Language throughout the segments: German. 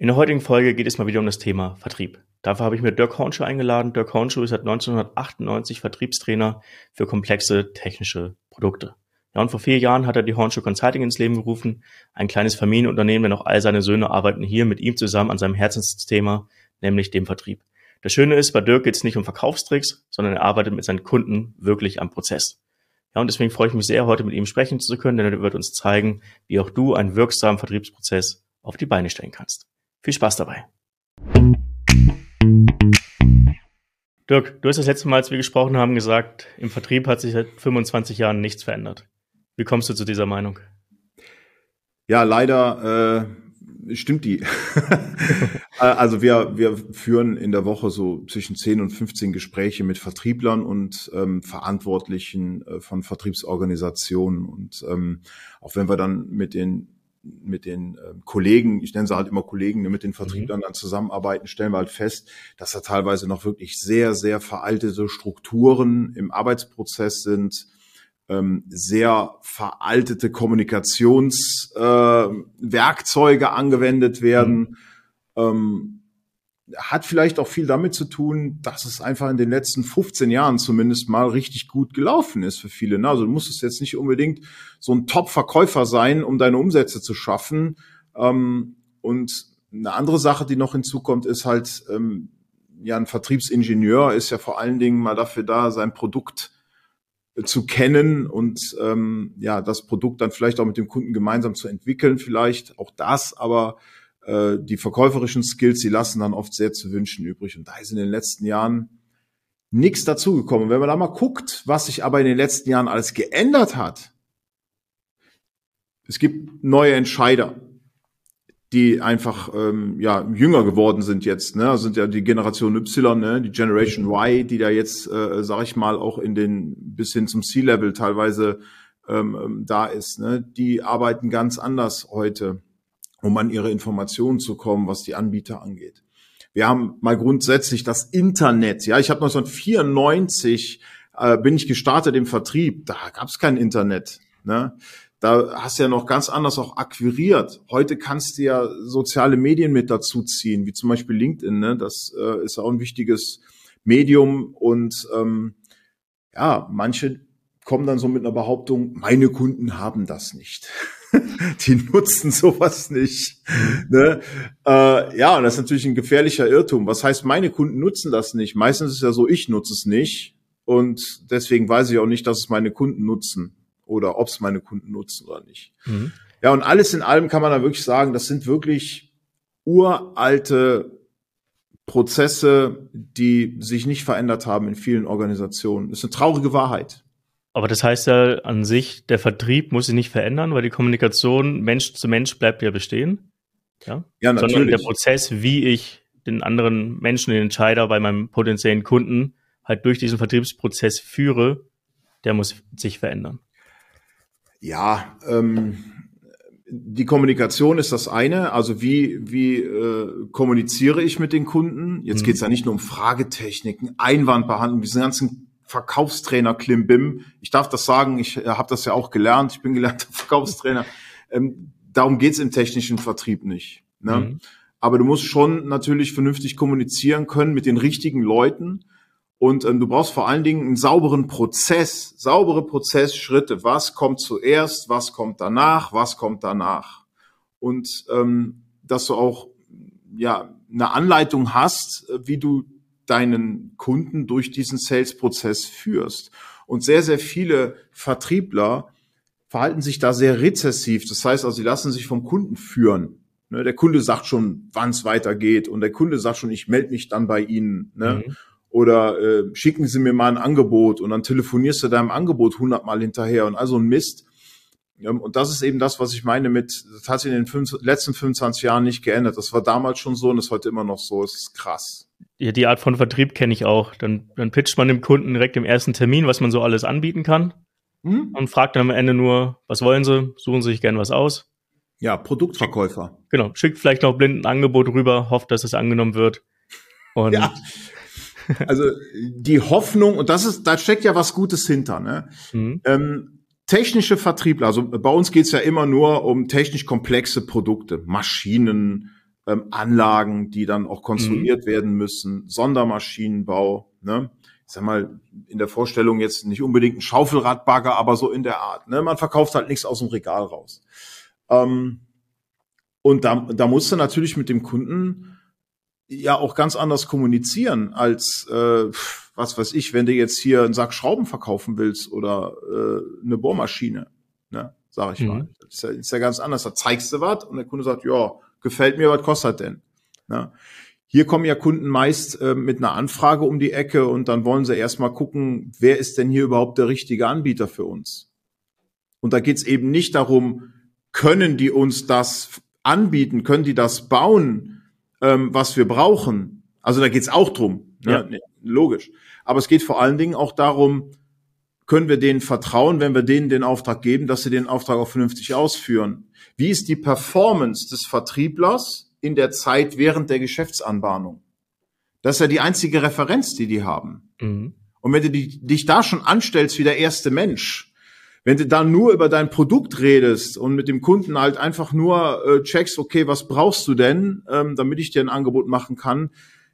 In der heutigen Folge geht es mal wieder um das Thema Vertrieb. Dafür habe ich mir Dirk Hornschuh eingeladen. Dirk Hornschuh ist seit 1998 Vertriebstrainer für komplexe technische Produkte. Ja, und vor vier Jahren hat er die Hornschuh Consulting ins Leben gerufen, ein kleines Familienunternehmen, denn auch all seine Söhne arbeiten hier mit ihm zusammen an seinem Herzensthema, nämlich dem Vertrieb. Das Schöne ist, bei Dirk geht es nicht um Verkaufstricks, sondern er arbeitet mit seinen Kunden wirklich am Prozess. Ja, und deswegen freue ich mich sehr, heute mit ihm sprechen zu können, denn er wird uns zeigen, wie auch du einen wirksamen Vertriebsprozess auf die Beine stellen kannst. Viel Spaß dabei. Dirk, du hast das letzte Mal, als wir gesprochen haben, gesagt, im Vertrieb hat sich seit 25 Jahren nichts verändert. Wie kommst du zu dieser Meinung? Ja, leider äh, stimmt die. Äh, also wir, wir führen in der Woche so zwischen 10 und 15 Gespräche mit Vertrieblern und ähm, Verantwortlichen äh, von Vertriebsorganisationen. Und ähm, auch wenn wir dann mit den mit den äh, Kollegen, ich nenne sie halt immer Kollegen, mit den Vertrieblern mhm. dann zusammenarbeiten, stellen wir halt fest, dass da teilweise noch wirklich sehr, sehr veraltete Strukturen im Arbeitsprozess sind, ähm, sehr veraltete Kommunikationswerkzeuge äh, angewendet werden. Mhm. Ähm, hat vielleicht auch viel damit zu tun, dass es einfach in den letzten 15 Jahren zumindest mal richtig gut gelaufen ist für viele. Also du musst es jetzt nicht unbedingt so ein Top-Verkäufer sein, um deine Umsätze zu schaffen. Ähm, und eine andere Sache, die noch hinzukommt, ist halt, ähm, ja, ein Vertriebsingenieur ist ja vor allen Dingen mal dafür da, sein Produkt zu kennen und ähm, ja, das Produkt dann vielleicht auch mit dem Kunden gemeinsam zu entwickeln, vielleicht auch das, aber äh, die verkäuferischen Skills, die lassen dann oft sehr zu wünschen übrig. Und da ist in den letzten Jahren nichts dazugekommen. Wenn man da mal guckt, was sich aber in den letzten Jahren alles geändert hat, es gibt neue Entscheider, die einfach ähm, ja jünger geworden sind jetzt, ne? Das sind ja die Generation Y, ne? die Generation Y, die da jetzt, äh, sag ich mal, auch in den bis hin zum C-Level teilweise ähm, ähm da ist. Ne? Die arbeiten ganz anders heute um an ihre Informationen zu kommen, was die Anbieter angeht. Wir haben mal grundsätzlich das Internet. Ja, ich habe 1994 äh, bin ich gestartet im Vertrieb. Da gab es kein Internet. Ne? Da hast du ja noch ganz anders auch akquiriert. Heute kannst du ja soziale Medien mit dazu ziehen, wie zum Beispiel LinkedIn. Ne? Das äh, ist auch ein wichtiges Medium und ähm, ja, manche kommen dann so mit einer Behauptung, meine Kunden haben das nicht. die nutzen sowas nicht. Ne? Äh, ja, und das ist natürlich ein gefährlicher Irrtum. Was heißt, meine Kunden nutzen das nicht? Meistens ist es ja so, ich nutze es nicht. Und deswegen weiß ich auch nicht, dass es meine Kunden nutzen oder ob es meine Kunden nutzen oder nicht. Mhm. Ja, und alles in allem kann man da wirklich sagen, das sind wirklich uralte Prozesse, die sich nicht verändert haben in vielen Organisationen. Das ist eine traurige Wahrheit. Aber das heißt ja an sich, der Vertrieb muss sich nicht verändern, weil die Kommunikation Mensch zu Mensch bleibt ja bestehen. Ja, ja natürlich. Sondern der Prozess, wie ich den anderen Menschen, den Entscheider bei meinem potenziellen Kunden halt durch diesen Vertriebsprozess führe, der muss sich verändern. Ja, ähm, die Kommunikation ist das eine, also wie, wie äh, kommuniziere ich mit den Kunden? Jetzt mhm. geht es ja nicht nur um Fragetechniken, Einwandbehandlung, diesen ganzen Verkaufstrainer Klimbim. Ich darf das sagen, ich äh, habe das ja auch gelernt, ich bin gelernter Verkaufstrainer. Ähm, darum geht's im technischen Vertrieb nicht. Ne? Mhm. Aber du musst schon natürlich vernünftig kommunizieren können mit den richtigen Leuten. Und ähm, du brauchst vor allen Dingen einen sauberen Prozess, saubere Prozessschritte. Was kommt zuerst, was kommt danach, was kommt danach. Und ähm, dass du auch ja eine Anleitung hast, äh, wie du deinen Kunden durch diesen Sales-Prozess führst. Und sehr, sehr viele Vertriebler verhalten sich da sehr rezessiv. Das heißt also, sie lassen sich vom Kunden führen. Ne, der Kunde sagt schon, wann es weitergeht und der Kunde sagt schon, ich melde mich dann bei Ihnen. Ne? Mhm. Oder äh, schicken Sie mir mal ein Angebot und dann telefonierst du deinem Angebot hundertmal hinterher und also ein Mist. Und das ist eben das, was ich meine mit, das hat sich in den fünf, letzten 25 Jahren nicht geändert. Das war damals schon so und ist heute immer noch so. Es ist krass. Ja, die Art von Vertrieb kenne ich auch. Dann, dann pitcht man dem Kunden direkt im ersten Termin, was man so alles anbieten kann. Hm? Und fragt dann am Ende nur, was wollen Sie? Suchen Sie sich gern was aus. Ja, Produktverkäufer. Genau. Schickt vielleicht noch blind ein Angebot rüber, hofft, dass es angenommen wird. Und ja. Also die Hoffnung, und das ist, da steckt ja was Gutes hinter, ne? Mhm. Ähm, technische Vertriebler, also bei uns geht's ja immer nur um technisch komplexe Produkte, Maschinen, ähm, Anlagen, die dann auch konstruiert mhm. werden müssen, Sondermaschinenbau. Ne? Ich sag mal, in der Vorstellung jetzt nicht unbedingt ein Schaufelradbagger, aber so in der Art. Ne? Man verkauft halt nichts aus dem Regal raus. Ähm, und da, da musst du natürlich mit dem Kunden ja auch ganz anders kommunizieren als äh, was weiß ich, wenn du jetzt hier einen Sack Schrauben verkaufen willst oder äh, eine Bohrmaschine, ne, sag ich mhm. mal. Das ist, ja, ist ja ganz anders. Da zeigst du was und der Kunde sagt, ja, gefällt mir, was kostet denn? Ne? Hier kommen ja Kunden meist äh, mit einer Anfrage um die Ecke und dann wollen sie erstmal gucken, wer ist denn hier überhaupt der richtige Anbieter für uns? Und da geht's eben nicht darum, können die uns das anbieten, können die das bauen, ähm, was wir brauchen? Also da geht's auch drum, ne? Ja. logisch. Aber es geht vor allen Dingen auch darum, können wir denen vertrauen, wenn wir denen den Auftrag geben, dass sie den Auftrag auch vernünftig ausführen? Wie ist die Performance des Vertrieblers in der Zeit während der Geschäftsanbahnung? Das ist ja die einzige Referenz, die die haben. Mhm. Und wenn du die, dich da schon anstellst wie der erste Mensch, wenn du dann nur über dein Produkt redest und mit dem Kunden halt einfach nur äh, checkst, okay, was brauchst du denn, ähm, damit ich dir ein Angebot machen kann,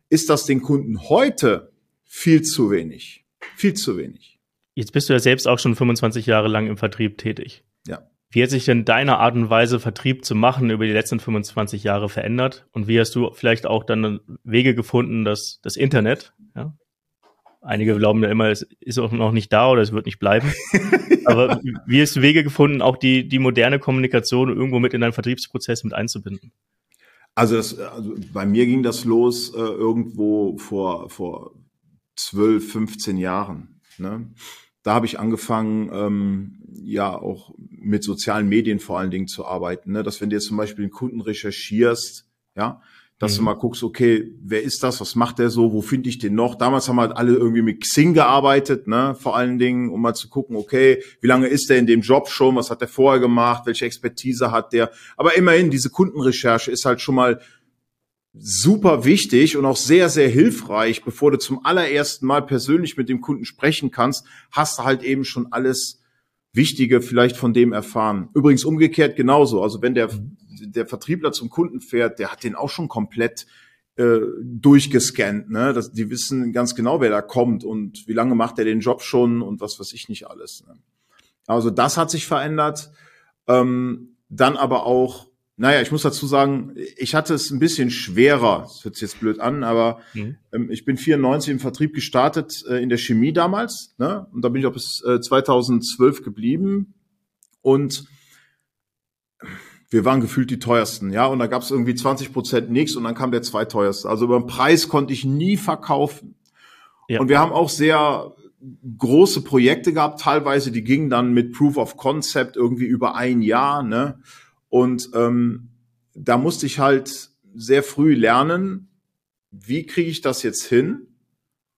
ist das den Kunden heute viel zu wenig. Viel zu wenig. Jetzt bist du ja selbst auch schon 25 Jahre lang im Vertrieb tätig. Ja. Wie hat sich denn deine Art und Weise, Vertrieb zu machen, über die letzten 25 Jahre verändert? Und wie hast du vielleicht auch dann Wege gefunden, dass das Internet, einige glauben ja immer, es ist auch noch nicht da oder es wird nicht bleiben. Aber wie hast du Wege gefunden, auch die, die moderne Kommunikation irgendwo mit in deinen Vertriebsprozess mit einzubinden? Also, das, also bei mir ging das los äh, irgendwo vor, vor 12, 15 Jahren. Ne? Da habe ich angefangen, ähm, ja auch mit sozialen Medien vor allen Dingen zu arbeiten. Ne? Dass wenn du jetzt zum Beispiel einen Kunden recherchierst, ja, dass mhm. du mal guckst, okay, wer ist das, was macht der so, wo finde ich den noch? Damals haben halt alle irgendwie mit Xing gearbeitet, ne, vor allen Dingen, um mal zu gucken, okay, wie lange ist der in dem Job schon, was hat der vorher gemacht, welche Expertise hat der? Aber immerhin, diese Kundenrecherche ist halt schon mal super wichtig und auch sehr, sehr hilfreich, bevor du zum allerersten Mal persönlich mit dem Kunden sprechen kannst, hast du halt eben schon alles Wichtige vielleicht von dem erfahren. Übrigens umgekehrt genauso. Also wenn der, der Vertriebler zum Kunden fährt, der hat den auch schon komplett äh, durchgescannt. Ne? Das, die wissen ganz genau, wer da kommt und wie lange macht er den Job schon und was weiß ich nicht alles. Ne? Also das hat sich verändert. Ähm, dann aber auch naja, ich muss dazu sagen, ich hatte es ein bisschen schwerer. Das hört sich jetzt blöd an, aber mhm. ähm, ich bin 94 im Vertrieb gestartet, äh, in der Chemie damals. Ne? Und da bin ich auch bis äh, 2012 geblieben. Und wir waren gefühlt die teuersten, ja. Und da gab es irgendwie 20 Prozent nichts und dann kam der zweiteuerste. Also über den Preis konnte ich nie verkaufen. Ja. Und wir haben auch sehr große Projekte gehabt, teilweise, die gingen dann mit Proof of Concept irgendwie über ein Jahr, ne? Und ähm, da musste ich halt sehr früh lernen, wie kriege ich das jetzt hin,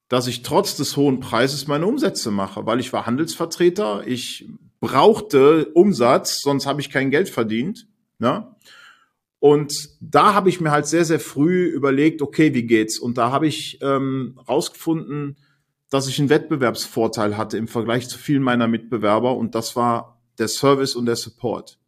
dass ich trotz des hohen Preises meine Umsätze mache, weil ich war Handelsvertreter, ich brauchte Umsatz, sonst habe ich kein Geld verdient. Ne? Und da habe ich mir halt sehr, sehr früh überlegt, okay, wie geht's? Und da habe ich ähm, rausgefunden, dass ich einen Wettbewerbsvorteil hatte im Vergleich zu vielen meiner Mitbewerber und das war der Service und der Support.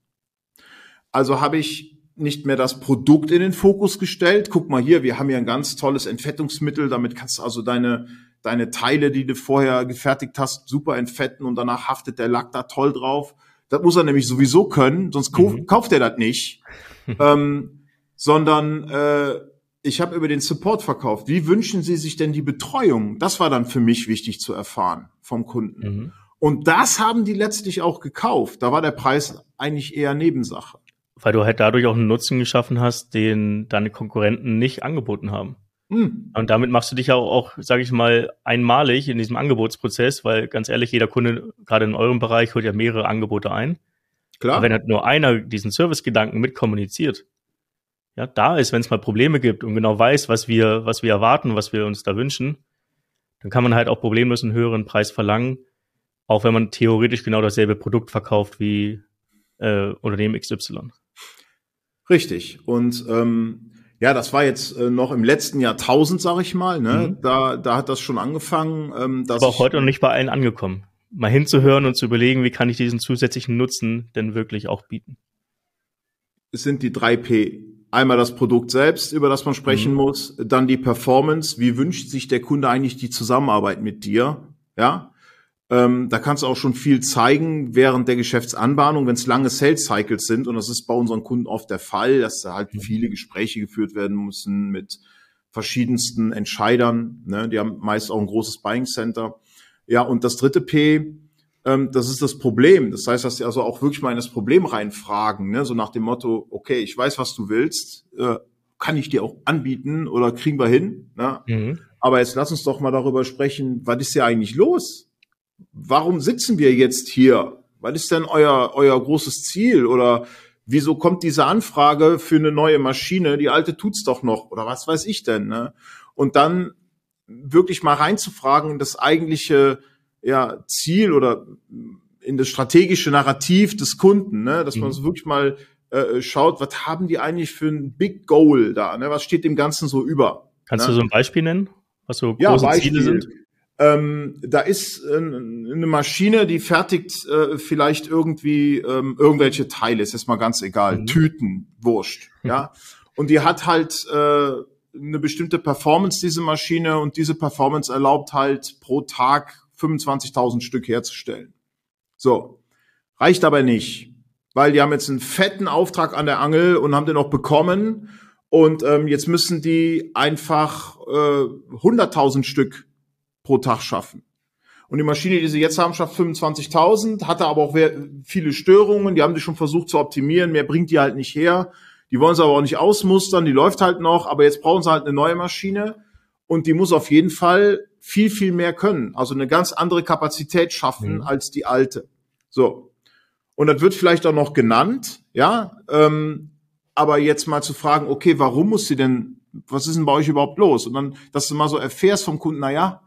Also habe ich nicht mehr das Produkt in den Fokus gestellt. Guck mal hier, wir haben hier ein ganz tolles Entfettungsmittel. Damit kannst du also deine, deine Teile, die du vorher gefertigt hast, super entfetten und danach haftet der Lack da toll drauf. Das muss er nämlich sowieso können, sonst mhm. kauft er das nicht. ähm, sondern äh, ich habe über den Support verkauft. Wie wünschen Sie sich denn die Betreuung? Das war dann für mich wichtig zu erfahren vom Kunden. Mhm. Und das haben die letztlich auch gekauft. Da war der Preis eigentlich eher Nebensache weil du halt dadurch auch einen Nutzen geschaffen hast, den deine Konkurrenten nicht angeboten haben. Mhm. Und damit machst du dich auch, auch sage ich mal, einmalig in diesem Angebotsprozess, weil ganz ehrlich, jeder Kunde, gerade in eurem Bereich, holt ja mehrere Angebote ein. Klar. Aber wenn halt nur einer diesen Servicegedanken mitkommuniziert, ja, da ist, wenn es mal Probleme gibt und genau weiß, was wir, was wir erwarten, was wir uns da wünschen, dann kann man halt auch problemlos einen höheren Preis verlangen, auch wenn man theoretisch genau dasselbe Produkt verkauft wie äh, Unternehmen XY. Richtig. Und ähm, ja, das war jetzt äh, noch im letzten Jahrtausend, sag ich mal. Ne? Mhm. Da, da hat das schon angefangen. Ähm, dass Aber auch heute noch nicht bei allen angekommen. Mal hinzuhören und zu überlegen, wie kann ich diesen zusätzlichen Nutzen denn wirklich auch bieten. Es sind die drei P. einmal das Produkt selbst, über das man sprechen mhm. muss, dann die Performance, wie wünscht sich der Kunde eigentlich die Zusammenarbeit mit dir, ja? Ähm, da kannst du auch schon viel zeigen während der Geschäftsanbahnung, wenn es lange Sales Cycles sind. Und das ist bei unseren Kunden oft der Fall, dass da halt mhm. viele Gespräche geführt werden müssen mit verschiedensten Entscheidern. Ne? Die haben meist auch ein großes Buying Center. Ja, und das dritte P, ähm, das ist das Problem. Das heißt, dass sie also auch wirklich mal in das Problem reinfragen, ne? so nach dem Motto, okay, ich weiß, was du willst, äh, kann ich dir auch anbieten oder kriegen wir hin? Ne? Mhm. Aber jetzt lass uns doch mal darüber sprechen, was ist hier eigentlich los? Warum sitzen wir jetzt hier? Was ist denn euer, euer großes Ziel? Oder wieso kommt diese Anfrage für eine neue Maschine? Die alte tut's doch noch. Oder was weiß ich denn? Ne? Und dann wirklich mal reinzufragen in das eigentliche ja, Ziel oder in das strategische Narrativ des Kunden, ne? dass man mhm. so wirklich mal äh, schaut, was haben die eigentlich für ein Big Goal da? Ne? Was steht dem Ganzen so über? Kannst ne? du so ein Beispiel nennen, was so große ja, Ziele sind? Ähm, da ist äh, eine Maschine, die fertigt äh, vielleicht irgendwie ähm, irgendwelche Teile, ist jetzt mal ganz egal, mhm. Tüten, Wurscht, ja. Und die hat halt äh, eine bestimmte Performance, diese Maschine, und diese Performance erlaubt halt pro Tag 25.000 Stück herzustellen. So, reicht aber nicht, weil die haben jetzt einen fetten Auftrag an der Angel und haben den auch bekommen und ähm, jetzt müssen die einfach äh, 100.000 Stück pro Tag schaffen. Und die Maschine, die sie jetzt haben, schafft 25.000, hatte aber auch viele Störungen. Die haben die schon versucht zu optimieren. Mehr bringt die halt nicht her. Die wollen sie aber auch nicht ausmustern. Die läuft halt noch. Aber jetzt brauchen sie halt eine neue Maschine. Und die muss auf jeden Fall viel, viel mehr können. Also eine ganz andere Kapazität schaffen mhm. als die alte. So. Und das wird vielleicht auch noch genannt, ja. Ähm, aber jetzt mal zu fragen, okay, warum muss sie denn, was ist denn bei euch überhaupt los? Und dann, dass du mal so erfährst vom Kunden, na ja,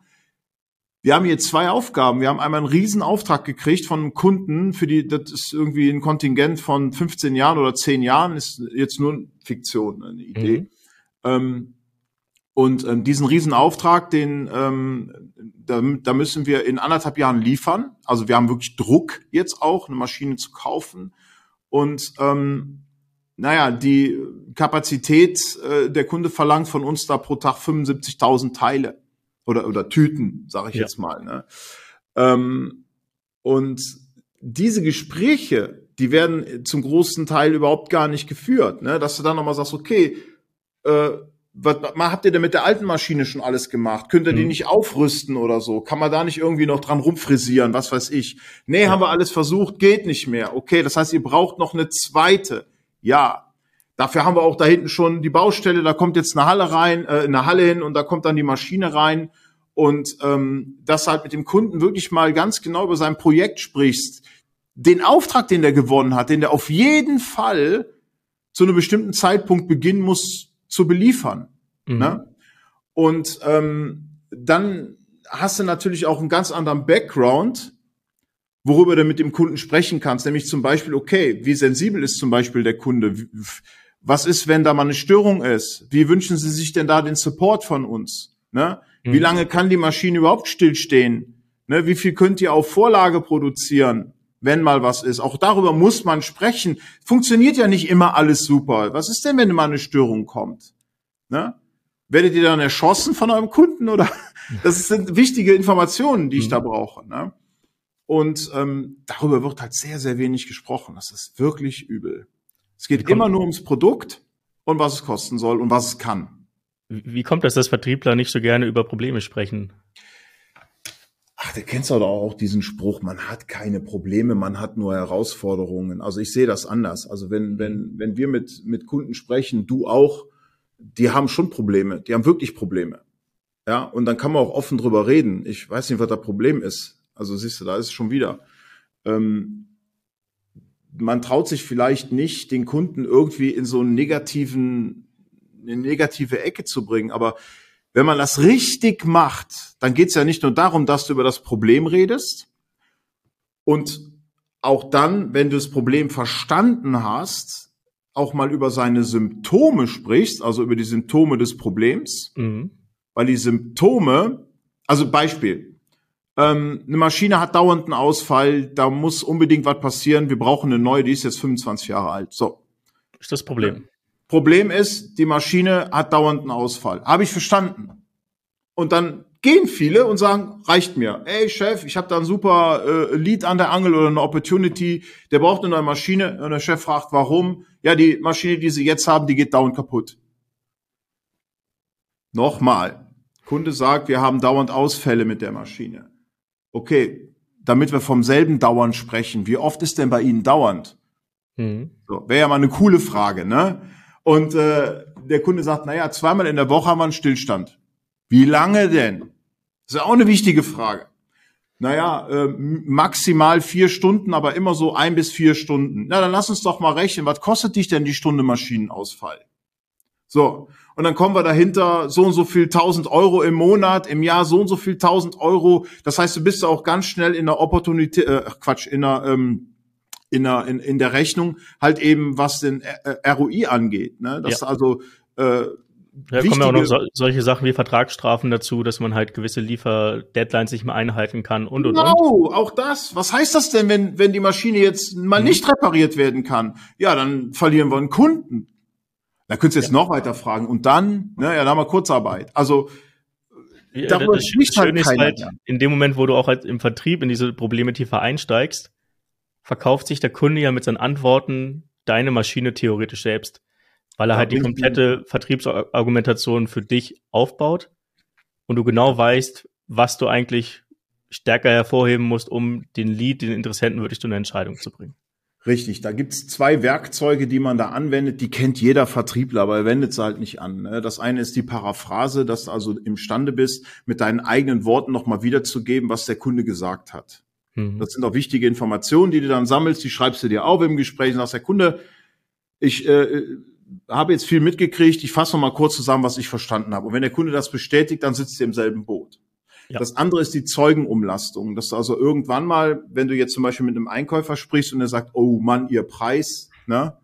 wir haben hier zwei Aufgaben. Wir haben einmal einen riesen Auftrag gekriegt von einem Kunden, für die, das ist irgendwie ein Kontingent von 15 Jahren oder 10 Jahren, ist jetzt nur Fiktion, eine Idee. Mhm. Ähm, und ähm, diesen riesen Auftrag, den ähm, da, da müssen wir in anderthalb Jahren liefern. Also wir haben wirklich Druck jetzt auch, eine Maschine zu kaufen. Und ähm, naja, die Kapazität, äh, der Kunde verlangt von uns da pro Tag 75.000 Teile oder oder Tüten, sage ich ja. jetzt mal. Ne? Ähm, und diese Gespräche, die werden zum großen Teil überhaupt gar nicht geführt, ne? dass du dann nochmal sagst, okay, äh, was, was habt ihr denn mit der alten Maschine schon alles gemacht? Könnt ihr die mhm. nicht aufrüsten oder so? Kann man da nicht irgendwie noch dran rumfrisieren? Was weiß ich? Nee, ja. haben wir alles versucht, geht nicht mehr. Okay, das heißt, ihr braucht noch eine zweite. Ja. Dafür haben wir auch da hinten schon die Baustelle, da kommt jetzt eine Halle rein, äh, eine Halle hin und da kommt dann die Maschine rein. Und ähm, dass halt mit dem Kunden wirklich mal ganz genau über sein Projekt sprichst, den Auftrag, den der gewonnen hat, den der auf jeden Fall zu einem bestimmten Zeitpunkt beginnen muss zu beliefern. Mhm. Ne? Und ähm, dann hast du natürlich auch einen ganz anderen Background, worüber du mit dem Kunden sprechen kannst. Nämlich zum Beispiel, okay, wie sensibel ist zum Beispiel der Kunde? Was ist, wenn da mal eine Störung ist? Wie wünschen Sie sich denn da den Support von uns? Ne? Mhm. Wie lange kann die Maschine überhaupt stillstehen? Ne? Wie viel könnt ihr auf Vorlage produzieren? wenn mal was ist. Auch darüber muss man sprechen. Funktioniert ja nicht immer alles super. Was ist denn, wenn mal eine Störung kommt? Ne? Werdet ihr dann erschossen von eurem Kunden oder? Das sind wichtige Informationen, die ich mhm. da brauche. Ne? Und ähm, darüber wird halt sehr, sehr wenig gesprochen. Das ist wirklich übel. Es geht immer nur ums Produkt und was es kosten soll und was es kann. Wie kommt das, dass Vertriebler nicht so gerne über Probleme sprechen? Ach, du kennst doch auch diesen Spruch, man hat keine Probleme, man hat nur Herausforderungen. Also ich sehe das anders. Also wenn, wenn, wenn wir mit, mit Kunden sprechen, du auch, die haben schon Probleme, die haben wirklich Probleme. Ja, und dann kann man auch offen drüber reden. Ich weiß nicht, was das Problem ist. Also siehst du, da ist es schon wieder. Ähm, man traut sich vielleicht nicht, den Kunden irgendwie in so einen negativen, eine negative Ecke zu bringen, aber wenn man das richtig macht, dann geht es ja nicht nur darum, dass du über das Problem redest. Und auch dann, wenn du das Problem verstanden hast, auch mal über seine Symptome sprichst, also über die Symptome des Problems, mhm. weil die Symptome, also Beispiel, ähm, eine Maschine hat dauernd einen Ausfall, da muss unbedingt was passieren, wir brauchen eine neue, die ist jetzt 25 Jahre alt. So. Ist das Problem. Problem ist, die Maschine hat dauernd einen Ausfall. Habe ich verstanden. Und dann gehen viele und sagen, reicht mir. Ey Chef, ich habe da ein super äh, Lead an der Angel oder eine Opportunity, der braucht eine neue Maschine. Und der Chef fragt, warum? Ja, die Maschine, die sie jetzt haben, die geht dauernd kaputt. Nochmal. Kunde sagt, wir haben dauernd Ausfälle mit der Maschine. Okay, damit wir vom selben Dauern sprechen, wie oft ist denn bei Ihnen dauernd? Mhm. So, Wäre ja mal eine coole Frage, ne? Und äh, der Kunde sagt, naja, zweimal in der Woche haben wir einen Stillstand. Wie lange denn? Das ist auch eine wichtige Frage. Naja, äh, maximal vier Stunden, aber immer so ein bis vier Stunden. Na, dann lass uns doch mal rechnen. Was kostet dich denn die Stunde Maschinenausfall? So. Und dann kommen wir dahinter, so und so viel tausend Euro im Monat, im Jahr so und so viel tausend Euro. Das heißt, du bist auch ganz schnell in der Opportunität, äh, Quatsch, in der, ähm, in der, in, in der Rechnung halt eben, was den ROI angeht. Ne? Das ja. also, äh, da kommen ja auch noch so, solche Sachen wie Vertragsstrafen dazu, dass man halt gewisse Lieferdeadlines nicht mehr einhalten kann und und genau, und. auch das. Was heißt das denn, wenn, wenn die Maschine jetzt mal mhm. nicht repariert werden kann? Ja, dann verlieren wir einen Kunden. Da könntest du jetzt ja. noch weiter fragen. Und dann, ne, ja, dann haben wir Kurzarbeit. Also ja, darüber das spricht halt keiner. Halt, in dem Moment, wo du auch halt im Vertrieb in diese Probleme tiefer einsteigst, verkauft sich der Kunde ja mit seinen Antworten deine Maschine theoretisch selbst, weil er ja, halt die komplette Vertriebsargumentation für dich aufbaut und du genau weißt, was du eigentlich stärker hervorheben musst, um den Lead, den Interessenten wirklich zu einer Entscheidung zu bringen. Richtig, da gibt's zwei Werkzeuge, die man da anwendet, die kennt jeder Vertriebler, aber er wendet sie halt nicht an. Ne? Das eine ist die Paraphrase, dass du also imstande bist, mit deinen eigenen Worten nochmal wiederzugeben, was der Kunde gesagt hat. Mhm. Das sind auch wichtige Informationen, die du dann sammelst, die schreibst du dir auf im Gespräch und sagst, der Kunde, ich äh, habe jetzt viel mitgekriegt, ich fasse nochmal kurz zusammen, was ich verstanden habe. Und wenn der Kunde das bestätigt, dann sitzt ihr im selben Boot. Ja. Das andere ist die Zeugenumlastung. Das ist also irgendwann mal, wenn du jetzt zum Beispiel mit einem Einkäufer sprichst und er sagt, oh Mann, ihr Preis, ne?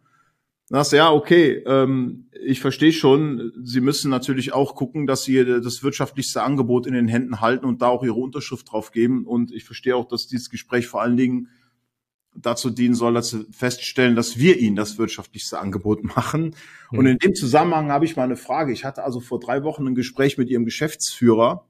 Dann sagst du, ja, okay, ähm, ich verstehe schon, Sie müssen natürlich auch gucken, dass Sie das wirtschaftlichste Angebot in den Händen halten und da auch Ihre Unterschrift drauf geben. Und ich verstehe auch, dass dieses Gespräch vor allen Dingen dazu dienen soll, dass Sie feststellen, dass wir Ihnen das wirtschaftlichste Angebot machen. Und in dem Zusammenhang habe ich mal eine Frage. Ich hatte also vor drei Wochen ein Gespräch mit Ihrem Geschäftsführer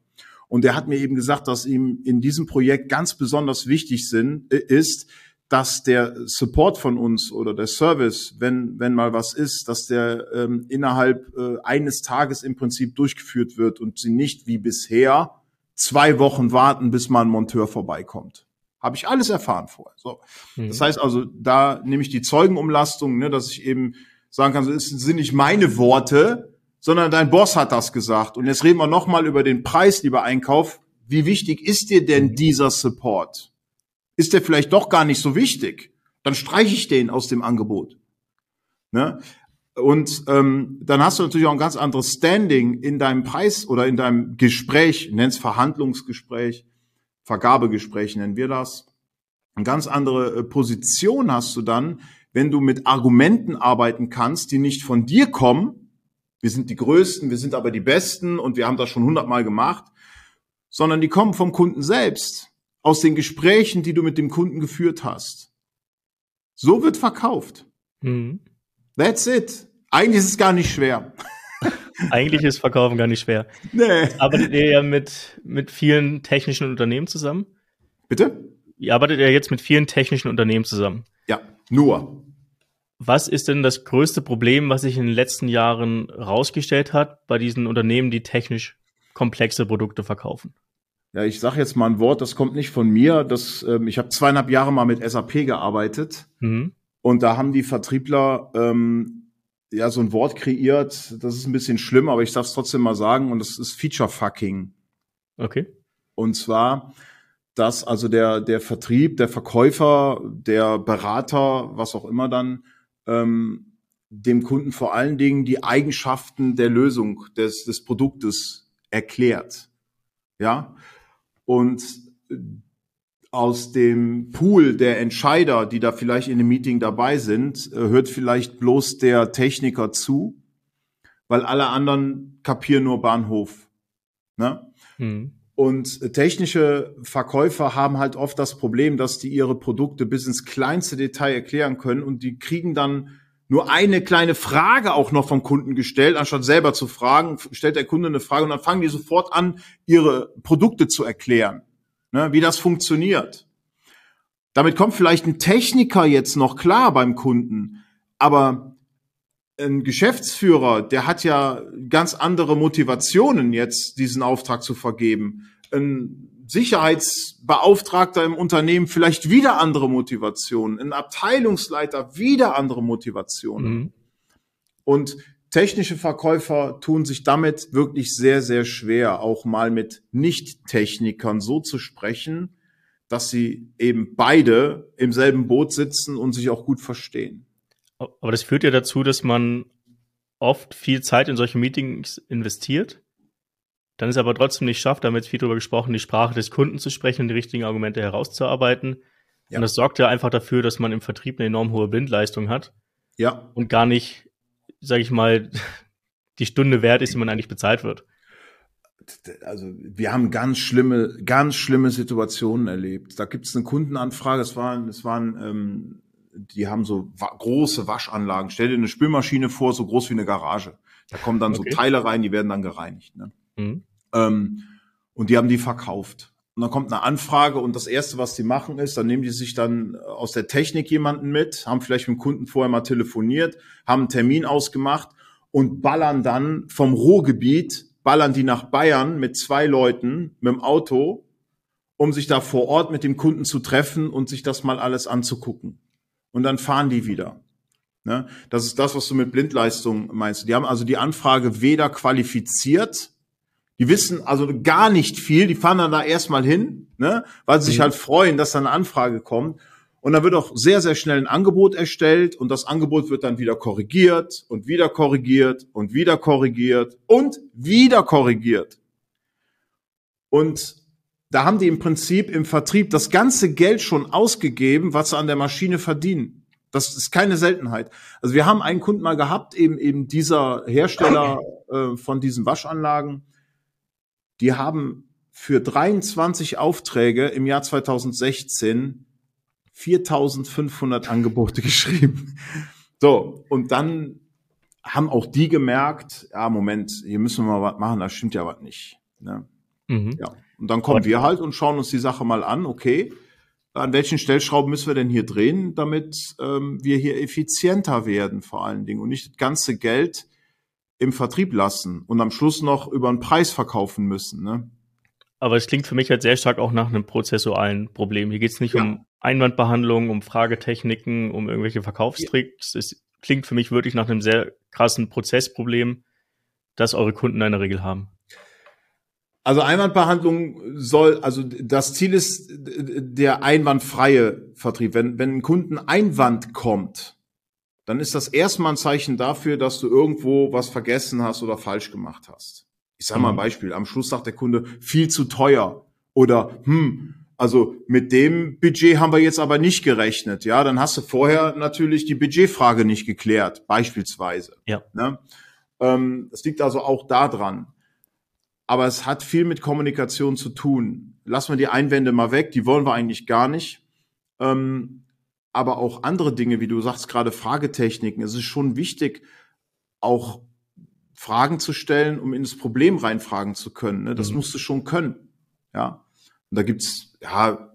und der hat mir eben gesagt, dass ihm in diesem Projekt ganz besonders wichtig sind, äh, ist, dass der Support von uns oder der Service, wenn, wenn mal was ist, dass der ähm, innerhalb äh, eines Tages im Prinzip durchgeführt wird und sie nicht wie bisher zwei Wochen warten, bis mal ein Monteur vorbeikommt. Habe ich alles erfahren vorher. So. Mhm. Das heißt also, da nehme ich die Zeugenumlastung, ne, dass ich eben sagen kann, so es sind nicht meine Worte, sondern dein Boss hat das gesagt. Und jetzt reden wir nochmal über den Preis, lieber Einkauf. Wie wichtig ist dir denn dieser Support? Ist der vielleicht doch gar nicht so wichtig? Dann streiche ich den aus dem Angebot. Ne? Und ähm, dann hast du natürlich auch ein ganz anderes Standing in deinem Preis oder in deinem Gespräch, nenn's Verhandlungsgespräch, Vergabegespräch nennen wir das. Eine ganz andere äh, Position hast du dann, wenn du mit Argumenten arbeiten kannst, die nicht von dir kommen, wir sind die Größten, wir sind aber die Besten und wir haben das schon hundertmal gemacht, sondern die kommen vom Kunden selbst, aus den Gesprächen, die du mit dem Kunden geführt hast. So wird verkauft. Mhm. That's it. Eigentlich ist es gar nicht schwer. Eigentlich ist Verkaufen gar nicht schwer. Nee. Arbeitet ihr ja mit, mit vielen technischen Unternehmen zusammen? Bitte? Ihr arbeitet ja jetzt mit vielen technischen Unternehmen zusammen. Ja, nur. Was ist denn das größte Problem, was sich in den letzten Jahren rausgestellt hat bei diesen Unternehmen, die technisch komplexe Produkte verkaufen? Ja, ich sage jetzt mal ein Wort, das kommt nicht von mir. Das, ähm, ich habe zweieinhalb Jahre mal mit SAP gearbeitet mhm. und da haben die Vertriebler ähm, ja so ein Wort kreiert. Das ist ein bisschen schlimm, aber ich darf es trotzdem mal sagen und das ist Feature Fucking. Okay. Und zwar, dass also der der Vertrieb, der Verkäufer, der Berater, was auch immer dann ähm, dem Kunden vor allen Dingen die Eigenschaften der Lösung des, des Produktes erklärt. Ja. Und aus dem Pool der Entscheider, die da vielleicht in dem Meeting dabei sind, äh, hört vielleicht bloß der Techniker zu, weil alle anderen kapieren nur Bahnhof. Ne? Hm. Und technische Verkäufer haben halt oft das Problem, dass die ihre Produkte bis ins kleinste Detail erklären können und die kriegen dann nur eine kleine Frage auch noch vom Kunden gestellt, anstatt selber zu fragen, stellt der Kunde eine Frage und dann fangen die sofort an, ihre Produkte zu erklären, ne, wie das funktioniert. Damit kommt vielleicht ein Techniker jetzt noch klar beim Kunden, aber ein Geschäftsführer, der hat ja ganz andere Motivationen jetzt, diesen Auftrag zu vergeben. Ein Sicherheitsbeauftragter im Unternehmen vielleicht wieder andere Motivationen. Ein Abteilungsleiter wieder andere Motivationen. Mhm. Und technische Verkäufer tun sich damit wirklich sehr, sehr schwer, auch mal mit Nicht-Technikern so zu sprechen, dass sie eben beide im selben Boot sitzen und sich auch gut verstehen. Aber das führt ja dazu, dass man oft viel Zeit in solche Meetings investiert, dann ist aber trotzdem nicht schafft, damit viel darüber gesprochen, die Sprache des Kunden zu sprechen und die richtigen Argumente herauszuarbeiten. Ja. Und das sorgt ja einfach dafür, dass man im Vertrieb eine enorm hohe Blindleistung hat. Ja. Und gar nicht, sage ich mal, die Stunde wert ist, die man eigentlich bezahlt wird. Also wir haben ganz schlimme, ganz schlimme Situationen erlebt. Da gibt es eine Kundenanfrage. Es waren, es waren ähm, die haben so wa große Waschanlagen. Stell dir eine Spülmaschine vor, so groß wie eine Garage. Da kommen dann okay. so Teile rein, die werden dann gereinigt. Ne? Mhm. Ähm, und die haben die verkauft. Und dann kommt eine Anfrage und das erste, was die machen, ist, dann nehmen die sich dann aus der Technik jemanden mit, haben vielleicht mit dem Kunden vorher mal telefoniert, haben einen Termin ausgemacht und ballern dann vom Ruhrgebiet, ballern die nach Bayern mit zwei Leuten mit dem Auto, um sich da vor Ort mit dem Kunden zu treffen und sich das mal alles anzugucken und dann fahren die wieder. Ne? Das ist das, was du mit Blindleistung meinst. Die haben also die Anfrage weder qualifiziert, die wissen also gar nicht viel, die fahren dann da erstmal hin, ne? weil sie sich mhm. halt freuen, dass da eine Anfrage kommt. Und dann wird auch sehr, sehr schnell ein Angebot erstellt und das Angebot wird dann wieder korrigiert und wieder korrigiert und wieder korrigiert und wieder korrigiert. Und da haben die im Prinzip im Vertrieb das ganze Geld schon ausgegeben, was sie an der Maschine verdienen. Das ist keine Seltenheit. Also wir haben einen Kunden mal gehabt, eben eben dieser Hersteller äh, von diesen Waschanlagen. Die haben für 23 Aufträge im Jahr 2016 4500 Angebote geschrieben. So, und dann haben auch die gemerkt, ja, Moment, hier müssen wir mal was machen, da stimmt ja was nicht. Ne? Mhm. Ja. Und dann kommen wir halt und schauen uns die Sache mal an, okay, an welchen Stellschrauben müssen wir denn hier drehen, damit ähm, wir hier effizienter werden vor allen Dingen und nicht das ganze Geld im Vertrieb lassen und am Schluss noch über einen Preis verkaufen müssen. Ne? Aber es klingt für mich halt sehr stark auch nach einem prozessualen Problem. Hier geht es nicht ja. um Einwandbehandlung, um Fragetechniken, um irgendwelche Verkaufstricks. Ja. Es klingt für mich wirklich nach einem sehr krassen Prozessproblem, das eure Kunden in der Regel haben. Also Einwandbehandlung soll, also das Ziel ist der einwandfreie Vertrieb. Wenn, wenn ein Kunden Einwand kommt, dann ist das erstmal ein Zeichen dafür, dass du irgendwo was vergessen hast oder falsch gemacht hast. Ich sage mal ein mhm. Beispiel. Am Schluss sagt der Kunde, viel zu teuer. Oder, hm, also mit dem Budget haben wir jetzt aber nicht gerechnet. Ja, dann hast du vorher natürlich die Budgetfrage nicht geklärt, beispielsweise. Ja. Ne? Ähm, das liegt also auch daran aber es hat viel mit Kommunikation zu tun. Lassen wir die Einwände mal weg, die wollen wir eigentlich gar nicht. Ähm, aber auch andere Dinge, wie du sagst, gerade Fragetechniken. Es ist schon wichtig, auch Fragen zu stellen, um in das Problem reinfragen zu können. Ne? Das mhm. musst du schon können. Ja. Und da gibt's, ja,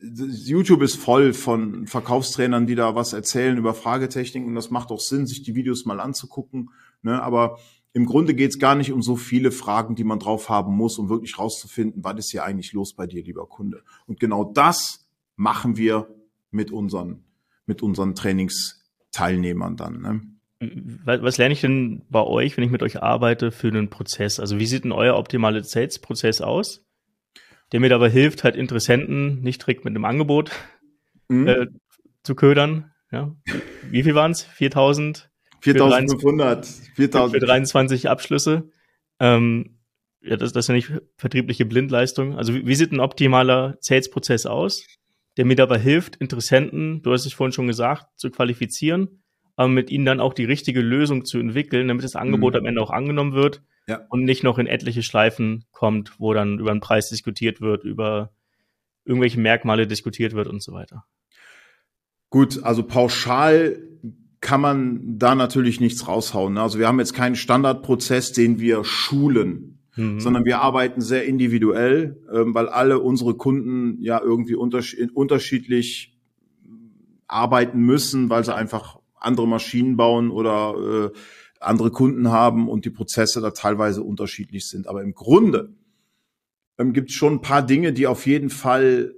YouTube ist voll von Verkaufstrainern, die da was erzählen über Fragetechniken und das macht auch Sinn, sich die Videos mal anzugucken. Ne? Aber im Grunde geht es gar nicht um so viele Fragen, die man drauf haben muss, um wirklich rauszufinden, was ist hier eigentlich los bei dir, lieber Kunde. Und genau das machen wir mit unseren, mit unseren Trainingsteilnehmern dann. Ne? Was lerne ich denn bei euch, wenn ich mit euch arbeite, für einen Prozess? Also wie sieht denn euer optimaler Sales-Prozess aus, der mir dabei hilft, halt Interessenten nicht direkt mit einem Angebot mhm. äh, zu ködern? Ja? Wie viel waren es? 4000? 4500. 4000. Für 23 Abschlüsse. Ähm, ja, das, das ist ja nicht vertriebliche Blindleistung. Also wie, wie sieht ein optimaler Sales-Prozess aus, der mir dabei hilft, Interessenten, du hast es vorhin schon gesagt, zu qualifizieren, aber mit ihnen dann auch die richtige Lösung zu entwickeln, damit das Angebot mhm. am Ende auch angenommen wird ja. und nicht noch in etliche Schleifen kommt, wo dann über den Preis diskutiert wird, über irgendwelche Merkmale diskutiert wird und so weiter. Gut, also pauschal kann man da natürlich nichts raushauen. Also wir haben jetzt keinen Standardprozess, den wir schulen, mhm. sondern wir arbeiten sehr individuell, ähm, weil alle unsere Kunden ja irgendwie unterschied unterschiedlich arbeiten müssen, weil sie einfach andere Maschinen bauen oder äh, andere Kunden haben und die Prozesse da teilweise unterschiedlich sind. Aber im Grunde ähm, gibt es schon ein paar Dinge, die auf jeden Fall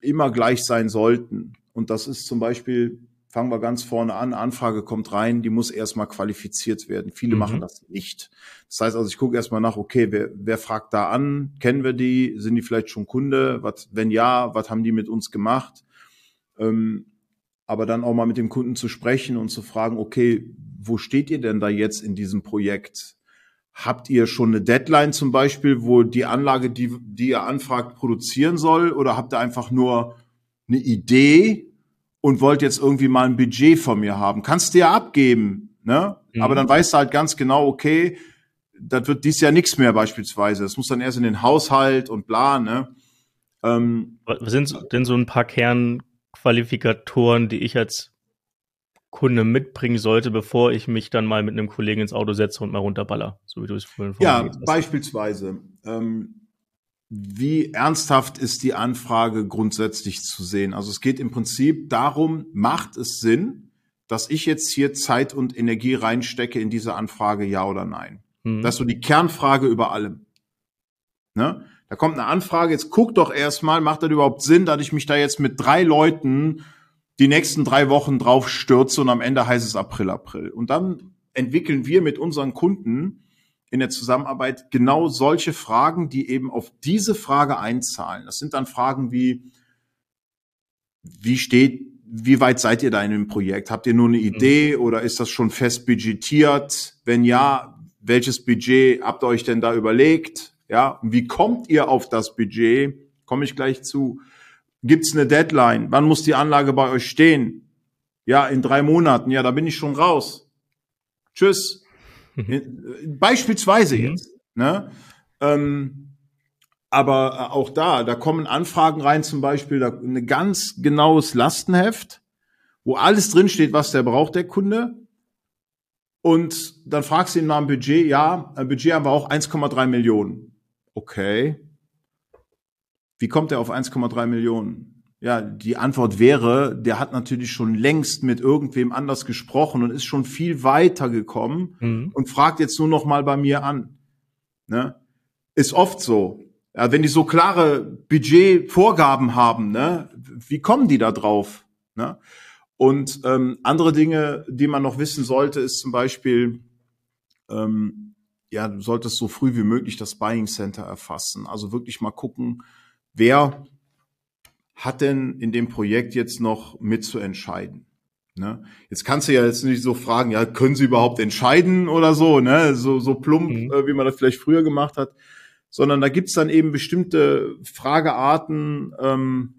immer gleich sein sollten. Und das ist zum Beispiel, fangen wir ganz vorne an, Anfrage kommt rein, die muss erstmal qualifiziert werden. Viele mhm. machen das nicht. Das heißt also, ich gucke erstmal nach, okay, wer, wer fragt da an? Kennen wir die? Sind die vielleicht schon Kunde? Was, wenn ja, was haben die mit uns gemacht? Ähm, aber dann auch mal mit dem Kunden zu sprechen und zu fragen, okay, wo steht ihr denn da jetzt in diesem Projekt? Habt ihr schon eine Deadline zum Beispiel, wo die Anlage, die, die ihr anfragt, produzieren soll? Oder habt ihr einfach nur eine Idee und wollt jetzt irgendwie mal ein Budget von mir haben? Kannst du ja abgeben, ne? Mhm. Aber dann weißt du halt ganz genau, okay, das wird dies Jahr nichts mehr beispielsweise. Es muss dann erst in den Haushalt und bla, ne? Ähm, Was sind denn so ein paar Kernqualifikatoren, die ich als Kunde mitbringen sollte, bevor ich mich dann mal mit einem Kollegen ins Auto setze und mal runterballer, so wie du es vorhin Ja, beispielsweise. Ähm, wie ernsthaft ist die Anfrage grundsätzlich zu sehen? Also es geht im Prinzip darum, macht es Sinn, dass ich jetzt hier Zeit und Energie reinstecke in diese Anfrage, ja oder nein? Mhm. Das ist so die Kernfrage über allem. Ne? Da kommt eine Anfrage, jetzt guck doch erstmal, macht das überhaupt Sinn, dass ich mich da jetzt mit drei Leuten die nächsten drei Wochen drauf stürze und am Ende heißt es April, April. Und dann entwickeln wir mit unseren Kunden in der Zusammenarbeit genau solche Fragen, die eben auf diese Frage einzahlen. Das sind dann Fragen wie, wie steht, wie weit seid ihr da in dem Projekt? Habt ihr nur eine Idee mhm. oder ist das schon fest budgetiert? Wenn ja, welches Budget habt ihr euch denn da überlegt? Ja, wie kommt ihr auf das Budget? Komme ich gleich zu. Gibt es eine Deadline? Wann muss die Anlage bei euch stehen? Ja, in drei Monaten. Ja, da bin ich schon raus. Tschüss. Beispielsweise mhm. jetzt. Ne? Ähm, aber auch da, da kommen Anfragen rein, zum Beispiel da, ein ganz genaues Lastenheft, wo alles drinsteht, was der braucht, der Kunde. Und dann fragst du ihn nach dem Budget, ja, ein Budget haben wir auch 1,3 Millionen. Okay. Wie kommt er auf 1,3 Millionen? Ja, die Antwort wäre, der hat natürlich schon längst mit irgendwem anders gesprochen und ist schon viel weiter gekommen mhm. und fragt jetzt nur noch mal bei mir an. Ne? Ist oft so. Ja, wenn die so klare Budgetvorgaben haben, ne, wie kommen die da drauf? Ne? Und ähm, andere Dinge, die man noch wissen sollte, ist zum Beispiel, ähm, ja, du solltest so früh wie möglich das Buying Center erfassen. Also wirklich mal gucken, wer hat denn in dem Projekt jetzt noch mitzuentscheiden? Ne? Jetzt kannst du ja jetzt nicht so fragen, ja, können sie überhaupt entscheiden oder so, ne? So, so plump, mhm. äh, wie man das vielleicht früher gemacht hat. Sondern da gibt's dann eben bestimmte Fragearten, ähm,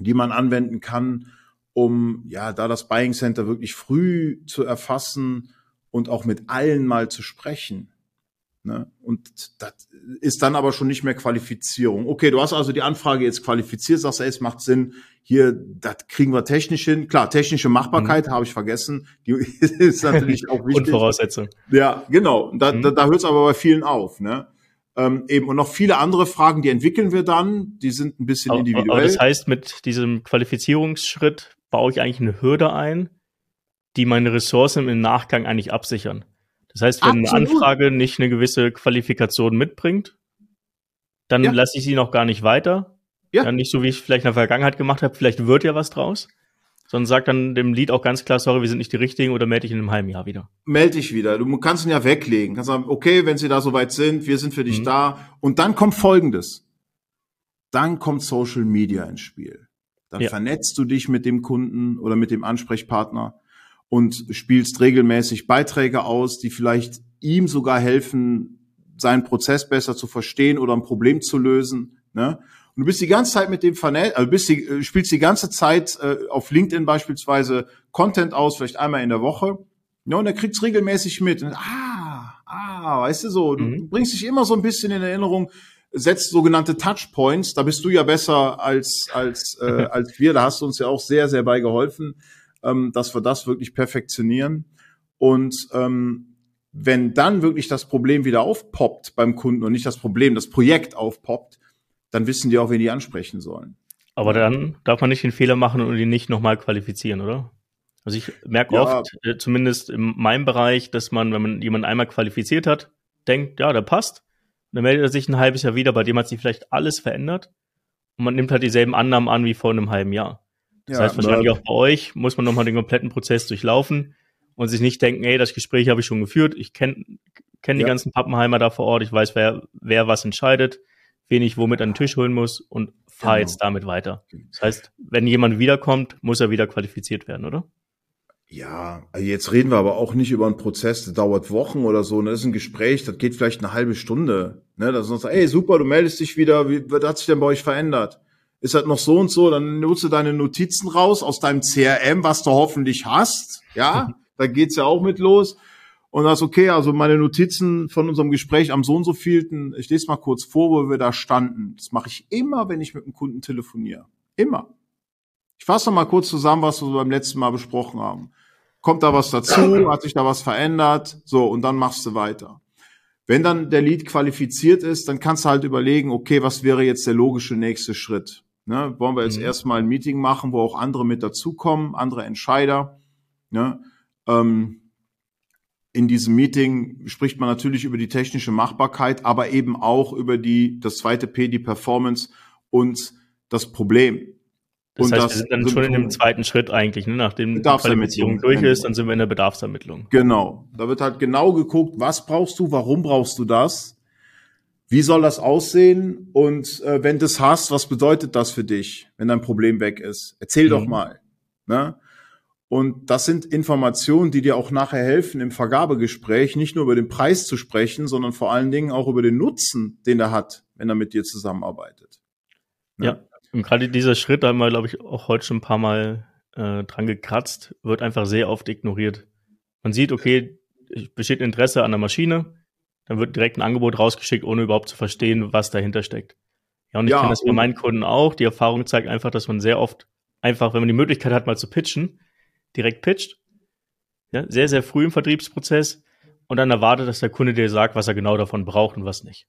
die man anwenden kann, um ja da das Buying Center wirklich früh zu erfassen und auch mit allen mal zu sprechen. Ne? Und das ist dann aber schon nicht mehr Qualifizierung. Okay, du hast also die Anfrage jetzt qualifiziert, sagst, ey, es macht Sinn, hier, das kriegen wir technisch hin. Klar, technische Machbarkeit mhm. habe ich vergessen. Die ist natürlich auch wichtig. Und Voraussetzung. Ja, genau. Da, mhm. da, da hört es aber bei vielen auf. Ne? Ähm, eben und noch viele andere Fragen, die entwickeln wir dann. Die sind ein bisschen individuell. Aber das heißt, mit diesem Qualifizierungsschritt baue ich eigentlich eine Hürde ein, die meine Ressourcen im Nachgang eigentlich absichern. Das heißt, wenn Absolut. eine Anfrage nicht eine gewisse Qualifikation mitbringt, dann ja. lasse ich sie noch gar nicht weiter. Ja. Dann nicht so, wie ich vielleicht in der Vergangenheit gemacht habe, vielleicht wird ja was draus. Sondern sagt dann dem Lied auch ganz klar, sorry, wir sind nicht die richtigen oder melde dich in einem halben Jahr wieder. Melde dich wieder. Du kannst ihn ja weglegen. Kannst sagen, okay, wenn sie da soweit sind, wir sind für dich mhm. da. Und dann kommt Folgendes. Dann kommt Social Media ins Spiel. Dann ja. vernetzt du dich mit dem Kunden oder mit dem Ansprechpartner und spielst regelmäßig Beiträge aus, die vielleicht ihm sogar helfen, seinen Prozess besser zu verstehen oder ein Problem zu lösen. Ne? Und du bist die ganze Zeit mit dem vernetzt, also bist die, äh, spielst die ganze Zeit äh, auf LinkedIn beispielsweise Content aus, vielleicht einmal in der Woche. Ja, und er kriegt's regelmäßig mit. Und, ah, ah, weißt du so, du mhm. bringst dich immer so ein bisschen in Erinnerung, setzt sogenannte Touchpoints. Da bist du ja besser als als äh, als wir. Da hast du uns ja auch sehr sehr bei geholfen ähm, dass wir das wirklich perfektionieren. Und ähm, wenn dann wirklich das Problem wieder aufpoppt beim Kunden und nicht das Problem, das Projekt aufpoppt, dann wissen die auch, wen die ansprechen sollen. Aber dann darf man nicht den Fehler machen und ihn nicht nochmal qualifizieren, oder? Also ich merke ja. oft, äh, zumindest in meinem Bereich, dass man, wenn man jemanden einmal qualifiziert hat, denkt, ja, der passt. dann meldet er sich ein halbes Jahr wieder, bei dem hat sich vielleicht alles verändert. Und man nimmt halt dieselben Annahmen an wie vor einem halben Jahr. Das ja, heißt, wahrscheinlich auch bei euch muss man nochmal den kompletten Prozess durchlaufen und sich nicht denken, ey, das Gespräch habe ich schon geführt, ich kenne kenn die ja. ganzen Pappenheimer da vor Ort, ich weiß, wer, wer was entscheidet, wen ich womit an den Tisch holen muss und fahre genau. jetzt damit weiter. Das heißt, wenn jemand wiederkommt, muss er wieder qualifiziert werden, oder? Ja, also jetzt reden wir aber auch nicht über einen Prozess, der dauert Wochen oder so. Ne? Das ist ein Gespräch, das geht vielleicht eine halbe Stunde. Ne? Da sonst, ey, super, du meldest dich wieder, wie, was hat sich denn bei euch verändert? Ist halt noch so und so, dann nutze deine Notizen raus aus deinem CRM, was du hoffentlich hast. Ja, da geht's ja auch mit los. Und das okay, also meine Notizen von unserem Gespräch am so und so vielten, ich lese mal kurz vor, wo wir da standen. Das mache ich immer, wenn ich mit einem Kunden telefoniere. Immer. Ich fasse noch mal kurz zusammen, was wir beim letzten Mal besprochen haben. Kommt da was dazu? Hat sich da was verändert? So, und dann machst du weiter. Wenn dann der Lead qualifiziert ist, dann kannst du halt überlegen, okay, was wäre jetzt der logische nächste Schritt? Ne, wollen wir jetzt mhm. erstmal ein Meeting machen, wo auch andere mit dazukommen, andere Entscheider? Ne? Ähm, in diesem Meeting spricht man natürlich über die technische Machbarkeit, aber eben auch über die, das zweite P, die Performance und das Problem. Das und heißt, das wir sind dann schon in dem zweiten Schritt eigentlich, ne? nachdem die Qualifizierung durch ist, dann sind wir in der Bedarfsermittlung. Genau. Da wird halt genau geguckt, was brauchst du, warum brauchst du das, wie soll das aussehen und äh, wenn du es hast, was bedeutet das für dich, wenn dein Problem weg ist? Erzähl mhm. doch mal. Ne? Und das sind Informationen, die dir auch nachher helfen, im Vergabegespräch nicht nur über den Preis zu sprechen, sondern vor allen Dingen auch über den Nutzen, den er hat, wenn er mit dir zusammenarbeitet. Ne? Ja, und gerade dieser Schritt, da haben wir, glaube ich, auch heute schon ein paar Mal äh, dran gekratzt, wird einfach sehr oft ignoriert. Man sieht, okay, besteht Interesse an der Maschine, dann wird direkt ein Angebot rausgeschickt, ohne überhaupt zu verstehen, was dahinter steckt. Ja, und ich ja, kenne das bei meinen Kunden auch. Die Erfahrung zeigt einfach, dass man sehr oft einfach, wenn man die Möglichkeit hat, mal zu pitchen, direkt pitcht. Ja, sehr, sehr früh im Vertriebsprozess und dann erwartet, dass der Kunde dir sagt, was er genau davon braucht und was nicht.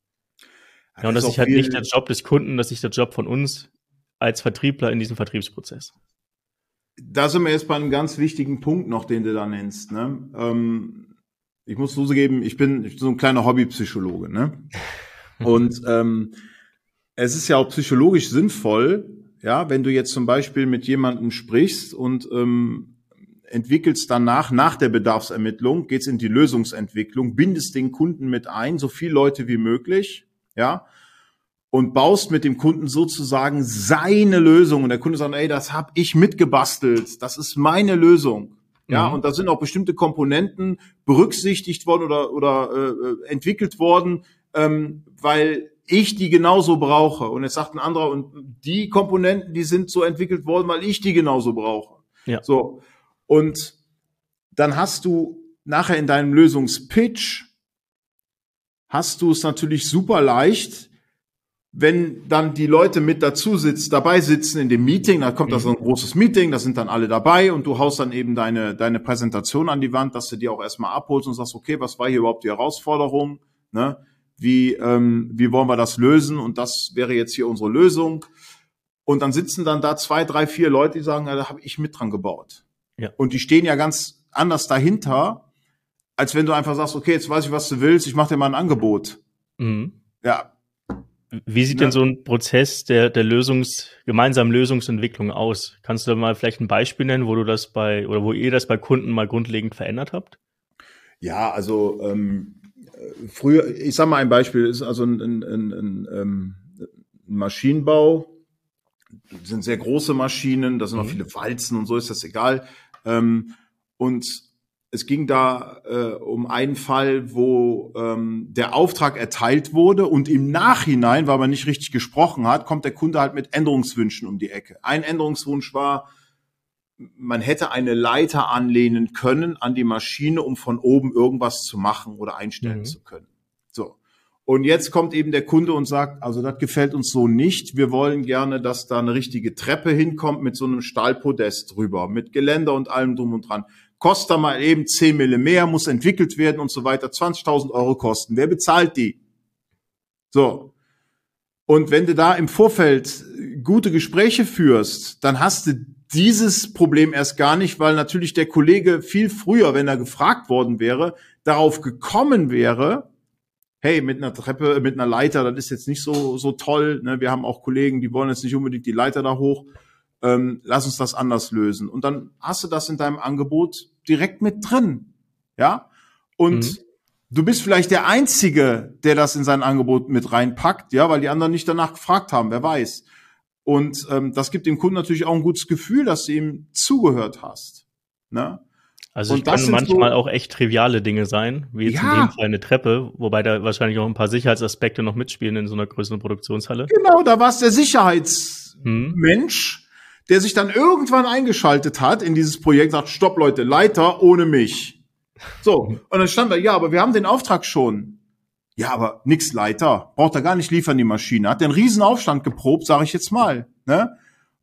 Ja, und das, das ist halt nicht der Job des Kunden, das ist der Job von uns, als Vertriebler in diesem Vertriebsprozess? Da sind wir jetzt bei einem ganz wichtigen Punkt noch, den du da nennst. Ne? Ähm, ich muss zugeben, ich bin, ich bin so ein kleiner Hobbypsychologe. Ne? Und ähm, es ist ja auch psychologisch sinnvoll, ja, wenn du jetzt zum Beispiel mit jemandem sprichst und ähm, entwickelst danach, nach der Bedarfsermittlung, geht's in die Lösungsentwicklung, bindest den Kunden mit ein, so viele Leute wie möglich, ja, und baust mit dem Kunden sozusagen seine Lösung und der Kunde sagt, ey, das habe ich mitgebastelt, das ist meine Lösung. Ja, mhm. und da sind auch bestimmte Komponenten berücksichtigt worden oder oder äh, entwickelt worden, ähm, weil ich die genauso brauche. Und jetzt sagt ein anderer, und die Komponenten, die sind so entwickelt worden, weil ich die genauso brauche. Ja. So. Und dann hast du nachher in deinem Lösungspitch hast du es natürlich super leicht, wenn dann die Leute mit dazu sitzt, dabei sitzen in dem Meeting, da kommt mhm. da so ein großes Meeting, da sind dann alle dabei und du haust dann eben deine, deine Präsentation an die Wand, dass du die auch erstmal abholst und sagst, okay, was war hier überhaupt die Herausforderung? Ne? Wie, ähm, wie wollen wir das lösen? Und das wäre jetzt hier unsere Lösung. Und dann sitzen dann da zwei, drei, vier Leute, die sagen, ja, da habe ich mit dran gebaut. Ja. Und die stehen ja ganz anders dahinter, als wenn du einfach sagst, okay, jetzt weiß ich, was du willst, ich mache dir mal ein Angebot. Mhm. Ja, wie sieht ja. denn so ein Prozess der, der Lösungs, gemeinsamen Lösungsentwicklung aus? Kannst du da mal vielleicht ein Beispiel nennen, wo du das bei, oder wo ihr das bei Kunden mal grundlegend verändert habt? Ja, also ähm, früher, ich sag mal ein Beispiel, ist also ein, ein, ein, ein, ähm, ein Maschinenbau, das sind sehr große Maschinen, da sind mhm. auch viele Walzen und so, ist das egal. Ähm, und es ging da äh, um einen Fall, wo ähm, der Auftrag erteilt wurde und im Nachhinein, weil man nicht richtig gesprochen hat, kommt der Kunde halt mit Änderungswünschen um die Ecke. Ein Änderungswunsch war, man hätte eine Leiter anlehnen können an die Maschine, um von oben irgendwas zu machen oder einstellen mhm. zu können. So. Und jetzt kommt eben der Kunde und sagt, also das gefällt uns so nicht. Wir wollen gerne, dass da eine richtige Treppe hinkommt mit so einem Stahlpodest drüber, mit Geländer und allem drum und dran. Kostet mal eben 10 Mille mehr, muss entwickelt werden und so weiter. 20.000 Euro kosten. Wer bezahlt die? So. Und wenn du da im Vorfeld gute Gespräche führst, dann hast du dieses Problem erst gar nicht, weil natürlich der Kollege viel früher, wenn er gefragt worden wäre, darauf gekommen wäre, hey, mit einer Treppe, mit einer Leiter, das ist jetzt nicht so, so toll. Ne? Wir haben auch Kollegen, die wollen jetzt nicht unbedingt die Leiter da hoch. Ähm, lass uns das anders lösen. Und dann hast du das in deinem Angebot direkt mit drin. Ja. Und mhm. du bist vielleicht der Einzige, der das in sein Angebot mit reinpackt, ja, weil die anderen nicht danach gefragt haben, wer weiß. Und ähm, das gibt dem Kunden natürlich auch ein gutes Gefühl, dass du ihm zugehört hast. Ne? Also es kann manchmal so, auch echt triviale Dinge sein, wie jetzt ja. in dem Fall eine Treppe, wobei da wahrscheinlich auch ein paar Sicherheitsaspekte noch mitspielen in so einer größeren Produktionshalle. Genau, da war es der Sicherheitsmensch, hm. Der sich dann irgendwann eingeschaltet hat in dieses Projekt, sagt, stopp Leute, Leiter ohne mich. So, und dann stand da, ja, aber wir haben den Auftrag schon. Ja, aber nix Leiter, braucht er gar nicht liefern, die Maschine. Hat den Riesenaufstand geprobt, sage ich jetzt mal. Ne?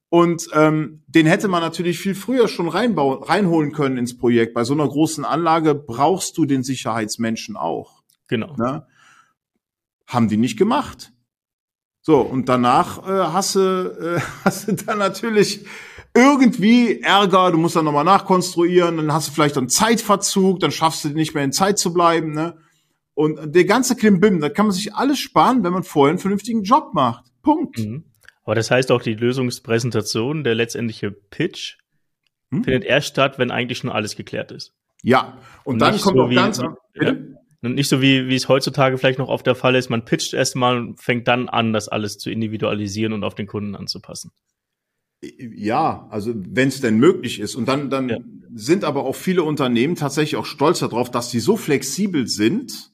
Und ähm, den hätte man natürlich viel früher schon reinbauen, reinholen können ins Projekt. Bei so einer großen Anlage brauchst du den Sicherheitsmenschen auch. Genau. Ne? Haben die nicht gemacht. So, und danach äh, hast, du, äh, hast du dann natürlich irgendwie Ärger, du musst dann nochmal nachkonstruieren, dann hast du vielleicht einen Zeitverzug, dann schaffst du nicht mehr in Zeit zu bleiben. Ne? Und der ganze Klimbim, da kann man sich alles sparen, wenn man vorher einen vernünftigen Job macht. Punkt. Mhm. Aber das heißt auch, die Lösungspräsentation, der letztendliche Pitch, hm? findet erst statt, wenn eigentlich schon alles geklärt ist. Ja, und, und dann kommt so auch ganz. Ja, und nicht so wie, wie es heutzutage vielleicht noch oft der Fall ist, man pitcht erstmal und fängt dann an, das alles zu individualisieren und auf den Kunden anzupassen. Ja, also wenn es denn möglich ist. Und dann, dann ja. sind aber auch viele Unternehmen tatsächlich auch stolz darauf, dass sie so flexibel sind.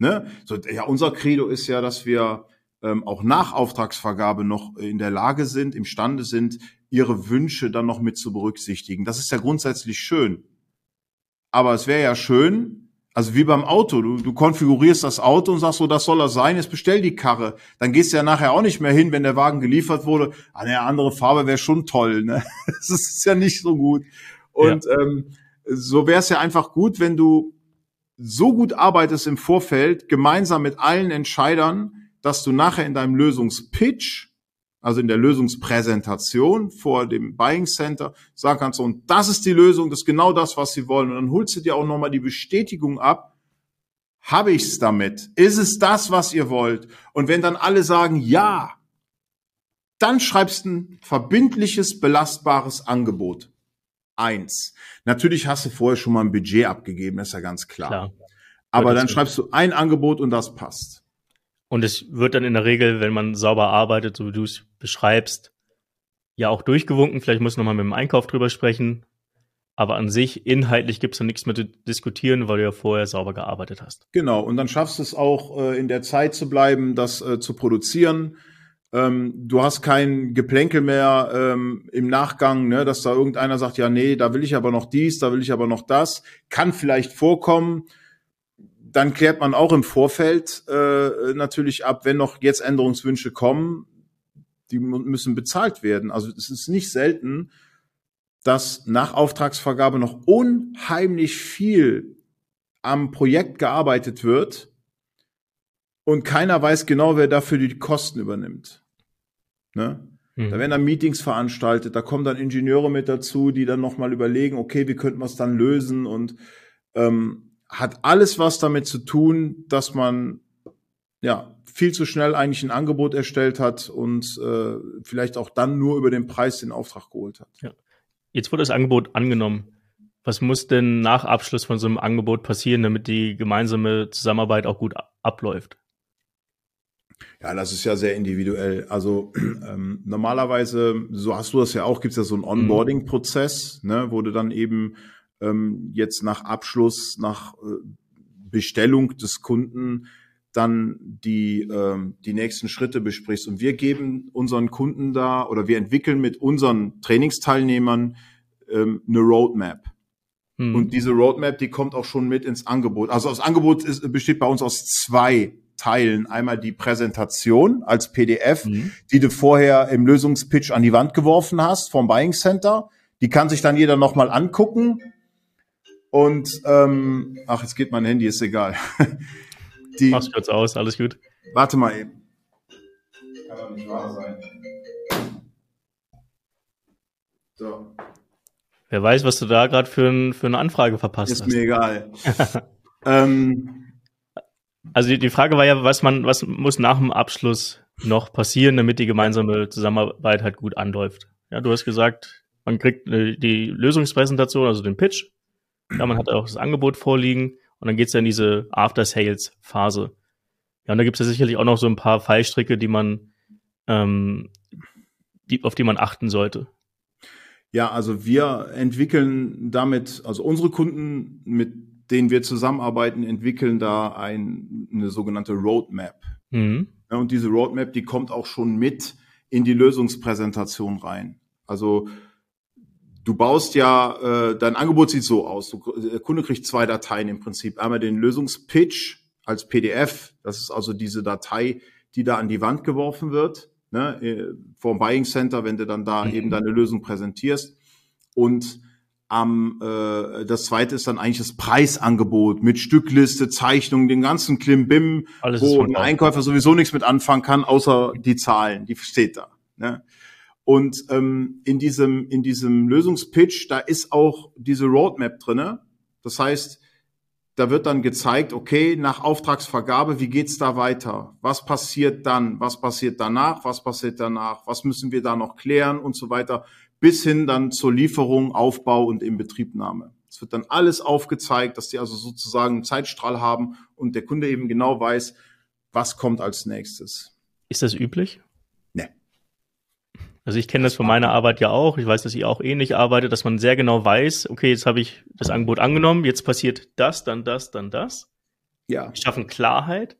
Ne? So, ja, unser Credo ist ja, dass wir ähm, auch nach Auftragsvergabe noch in der Lage sind, imstande sind, ihre Wünsche dann noch mit zu berücksichtigen. Das ist ja grundsätzlich schön. Aber es wäre ja schön, also wie beim Auto, du, du konfigurierst das Auto und sagst so, das soll das sein, jetzt bestell die Karre. Dann gehst du ja nachher auch nicht mehr hin, wenn der Wagen geliefert wurde. Eine andere Farbe wäre schon toll, ne? Das ist ja nicht so gut. Und ja. ähm, so wäre es ja einfach gut, wenn du so gut arbeitest im Vorfeld, gemeinsam mit allen Entscheidern, dass du nachher in deinem Lösungspitch, also in der Lösungspräsentation vor dem Buying Center, sagen kannst, und das ist die Lösung, das ist genau das, was sie wollen. Und dann holst du dir auch nochmal die Bestätigung ab, habe ich's damit? Ist es das, was ihr wollt? Und wenn dann alle sagen, ja, dann schreibst du ein verbindliches, belastbares Angebot. Eins. Natürlich hast du vorher schon mal ein Budget abgegeben, ist ja ganz klar. klar. Aber dann schreibst du ein Angebot und das passt. Und es wird dann in der Regel, wenn man sauber arbeitet, so wie du es beschreibst, ja auch durchgewunken. Vielleicht muss man mal mit dem Einkauf drüber sprechen. Aber an sich, inhaltlich gibt es da nichts mehr zu diskutieren, weil du ja vorher sauber gearbeitet hast. Genau, und dann schaffst du es auch, äh, in der Zeit zu bleiben, das äh, zu produzieren. Ähm, du hast kein Geplänkel mehr ähm, im Nachgang, ne, dass da irgendeiner sagt, ja, nee, da will ich aber noch dies, da will ich aber noch das. Kann vielleicht vorkommen dann klärt man auch im Vorfeld äh, natürlich ab, wenn noch jetzt Änderungswünsche kommen, die müssen bezahlt werden. Also es ist nicht selten, dass nach Auftragsvergabe noch unheimlich viel am Projekt gearbeitet wird und keiner weiß genau, wer dafür die Kosten übernimmt. Ne? Mhm. Da werden dann Meetings veranstaltet, da kommen dann Ingenieure mit dazu, die dann nochmal überlegen, okay, wie könnten wir es dann lösen und ähm, hat alles was damit zu tun, dass man ja viel zu schnell eigentlich ein Angebot erstellt hat und äh, vielleicht auch dann nur über den Preis den Auftrag geholt hat. Ja. Jetzt wurde das Angebot angenommen. Was muss denn nach Abschluss von so einem Angebot passieren, damit die gemeinsame Zusammenarbeit auch gut abläuft? Ja, das ist ja sehr individuell. Also ähm, normalerweise, so hast du das ja auch, gibt es ja so einen mhm. Onboarding-Prozess, ne, wo du dann eben ähm, jetzt nach Abschluss, nach äh, Bestellung des Kunden dann die, ähm, die nächsten Schritte besprichst. Und wir geben unseren Kunden da oder wir entwickeln mit unseren Trainingsteilnehmern ähm, eine Roadmap. Hm. Und diese Roadmap, die kommt auch schon mit ins Angebot. Also das Angebot ist, besteht bei uns aus zwei teilen. Einmal die Präsentation als PDF, mhm. die du vorher im Lösungspitch an die Wand geworfen hast vom Buying Center. Die kann sich dann jeder nochmal angucken. Und ähm, ach, jetzt geht mein Handy, ist egal. die, Mach's kurz aus, alles gut. Warte mal eben. Kann doch nicht wahr sein. So. Wer weiß, was du da gerade für, ein, für eine Anfrage verpasst ist hast. Ist mir egal. ähm, also die, die Frage war ja, was man, was muss nach dem Abschluss noch passieren, damit die gemeinsame Zusammenarbeit halt gut anläuft. Ja, du hast gesagt, man kriegt äh, die Lösungspräsentation, also den Pitch. Ja, man hat auch das Angebot vorliegen und dann geht's ja in diese After-Sales-Phase. Ja, und da gibt's ja sicherlich auch noch so ein paar Fallstricke, die man, ähm, die, auf die man achten sollte. Ja, also wir entwickeln damit, also unsere Kunden, mit denen wir zusammenarbeiten, entwickeln da ein, eine sogenannte Roadmap. Mhm. Ja, und diese Roadmap, die kommt auch schon mit in die Lösungspräsentation rein. Also du baust ja, äh, dein Angebot sieht so aus. Du, der Kunde kriegt zwei Dateien im Prinzip. Einmal den Lösungspitch als PDF. Das ist also diese Datei, die da an die Wand geworfen wird ne, äh, vom Buying Center, wenn du dann da mhm. eben deine Lösung präsentierst. Und am, äh, das zweite ist dann eigentlich das Preisangebot mit Stückliste, Zeichnung, den ganzen Klimbim, Alles wo ein Einkäufer sowieso nichts mit anfangen kann, außer die Zahlen, die steht da. Ne? Und ähm, in diesem in diesem Lösungspitch, da ist auch diese Roadmap drinne. Das heißt, da wird dann gezeigt, okay, nach Auftragsvergabe, wie geht's da weiter? Was passiert dann? Was passiert danach? Was passiert danach? Was müssen wir da noch klären und so weiter? Bis hin dann zur Lieferung, Aufbau und Inbetriebnahme. Es wird dann alles aufgezeigt, dass die also sozusagen einen Zeitstrahl haben und der Kunde eben genau weiß, was kommt als nächstes. Ist das üblich? Also ich kenne das von meiner Arbeit ja auch. Ich weiß, dass ihr auch ähnlich arbeitet, dass man sehr genau weiß, okay, jetzt habe ich das Angebot angenommen, jetzt passiert das, dann das, dann das. Ja. Wir schaffen Klarheit.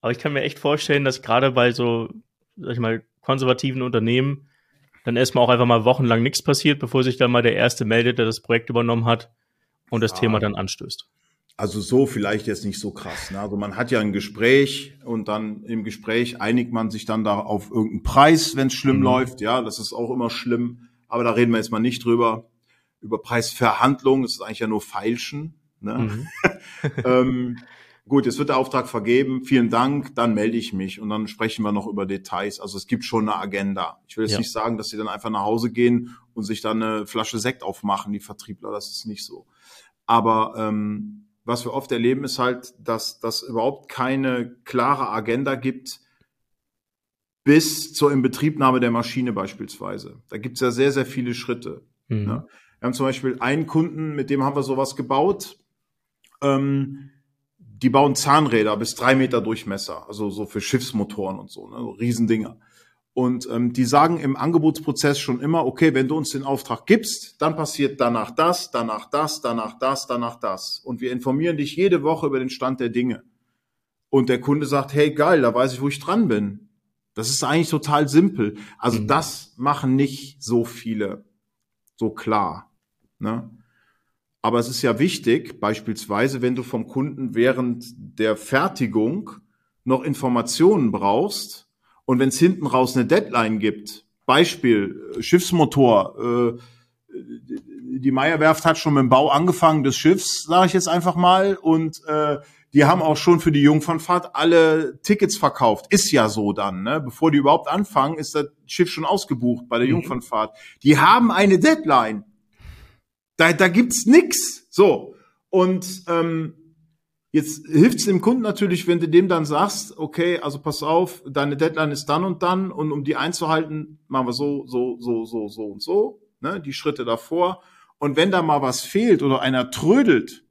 Aber ich kann mir echt vorstellen, dass gerade bei so, sag ich mal, konservativen Unternehmen dann erstmal auch einfach mal wochenlang nichts passiert, bevor sich dann mal der Erste meldet, der das Projekt übernommen hat und das ja. Thema dann anstößt. Also so vielleicht jetzt nicht so krass. Ne? Also man hat ja ein Gespräch und dann im Gespräch einigt man sich dann da auf irgendeinen Preis, wenn es schlimm mhm. läuft. Ja, das ist auch immer schlimm. Aber da reden wir jetzt mal nicht drüber. Über Preisverhandlungen, das ist eigentlich ja nur Feilschen. Ne? Mhm. ähm, gut, jetzt wird der Auftrag vergeben. Vielen Dank, dann melde ich mich und dann sprechen wir noch über Details. Also es gibt schon eine Agenda. Ich will jetzt ja. nicht sagen, dass sie dann einfach nach Hause gehen und sich dann eine Flasche Sekt aufmachen, die Vertriebler. Das ist nicht so. Aber ähm, was wir oft erleben, ist halt, dass das überhaupt keine klare Agenda gibt bis zur Inbetriebnahme der Maschine beispielsweise. Da gibt es ja sehr, sehr viele Schritte. Mhm. Ne? Wir haben zum Beispiel einen Kunden, mit dem haben wir sowas gebaut. Ähm, die bauen Zahnräder bis drei Meter Durchmesser, also so für Schiffsmotoren und so, ne? so Riesendinger. Und ähm, die sagen im Angebotsprozess schon immer, okay, wenn du uns den Auftrag gibst, dann passiert danach das, danach das, danach das, danach das. Und wir informieren dich jede Woche über den Stand der Dinge. Und der Kunde sagt, hey, geil, da weiß ich, wo ich dran bin. Das ist eigentlich total simpel. Also mhm. das machen nicht so viele so klar. Ne? Aber es ist ja wichtig, beispielsweise, wenn du vom Kunden während der Fertigung noch Informationen brauchst, und wenn es hinten raus eine Deadline gibt, Beispiel äh, Schiffsmotor, äh, die Meierwerft hat schon mit dem Bau angefangen des Schiffs, sage ich jetzt einfach mal, und äh, die haben auch schon für die Jungfernfahrt alle Tickets verkauft. Ist ja so dann, ne? Bevor die überhaupt anfangen, ist das Schiff schon ausgebucht bei der mhm. Jungfernfahrt. Die haben eine Deadline. Da, da gibt's nix. So. Und ähm, Jetzt hilft es dem Kunden natürlich, wenn du dem dann sagst, okay, also pass auf, deine Deadline ist dann und dann und um die einzuhalten, machen wir so, so, so, so, so und so, ne, die Schritte davor. Und wenn da mal was fehlt oder einer trödelt,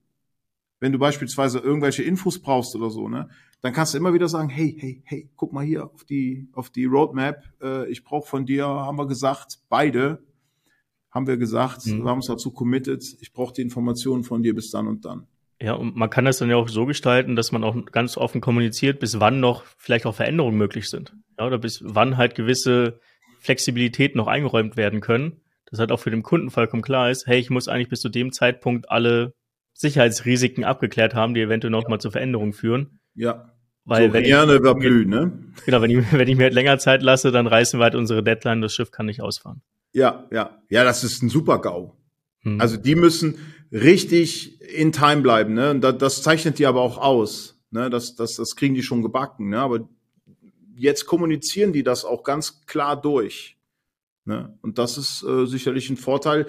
wenn du beispielsweise irgendwelche Infos brauchst oder so, ne, dann kannst du immer wieder sagen, hey, hey, hey, guck mal hier auf die, auf die Roadmap, äh, ich brauche von dir, haben wir gesagt, beide, haben wir gesagt, mhm. wir haben uns dazu committed, ich brauche die Informationen von dir bis dann und dann. Ja, und man kann das dann ja auch so gestalten, dass man auch ganz offen kommuniziert, bis wann noch vielleicht auch Veränderungen möglich sind. Ja, oder bis wann halt gewisse Flexibilität noch eingeräumt werden können. Das halt auch für den Kunden vollkommen klar ist, hey, ich muss eigentlich bis zu dem Zeitpunkt alle Sicherheitsrisiken abgeklärt haben, die eventuell noch ja. mal zur Veränderung führen. Ja. Weil so wenn gerne plus, ne? Genau, wenn ich, wenn ich mir halt länger Zeit lasse, dann reißen wir halt unsere Deadline, das Schiff kann nicht ausfahren. Ja, ja. Ja, das ist ein super GAU. Hm. Also die müssen richtig in Time bleiben, ne? Und das, das zeichnet die aber auch aus. Ne? Das, das, das kriegen die schon gebacken, ne? Aber jetzt kommunizieren die das auch ganz klar durch. Ne? Und das ist äh, sicherlich ein Vorteil,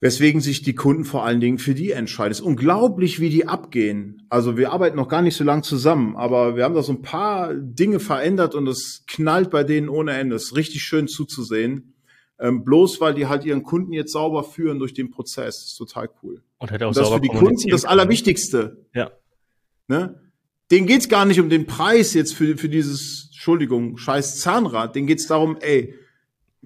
weswegen sich die Kunden vor allen Dingen für die entscheiden. Es ist unglaublich, wie die abgehen. Also wir arbeiten noch gar nicht so lang zusammen, aber wir haben da so ein paar Dinge verändert und es knallt bei denen ohne Ende. Es ist richtig schön zuzusehen. Ähm, bloß weil die halt ihren Kunden jetzt sauber führen durch den Prozess. Das ist total cool. Und, hat auch und das sauber für die Kunden das Allerwichtigste. Ja. Ne? Denen geht's gar nicht um den Preis jetzt für, für dieses, Entschuldigung, scheiß Zahnrad. Denen geht's darum, ey,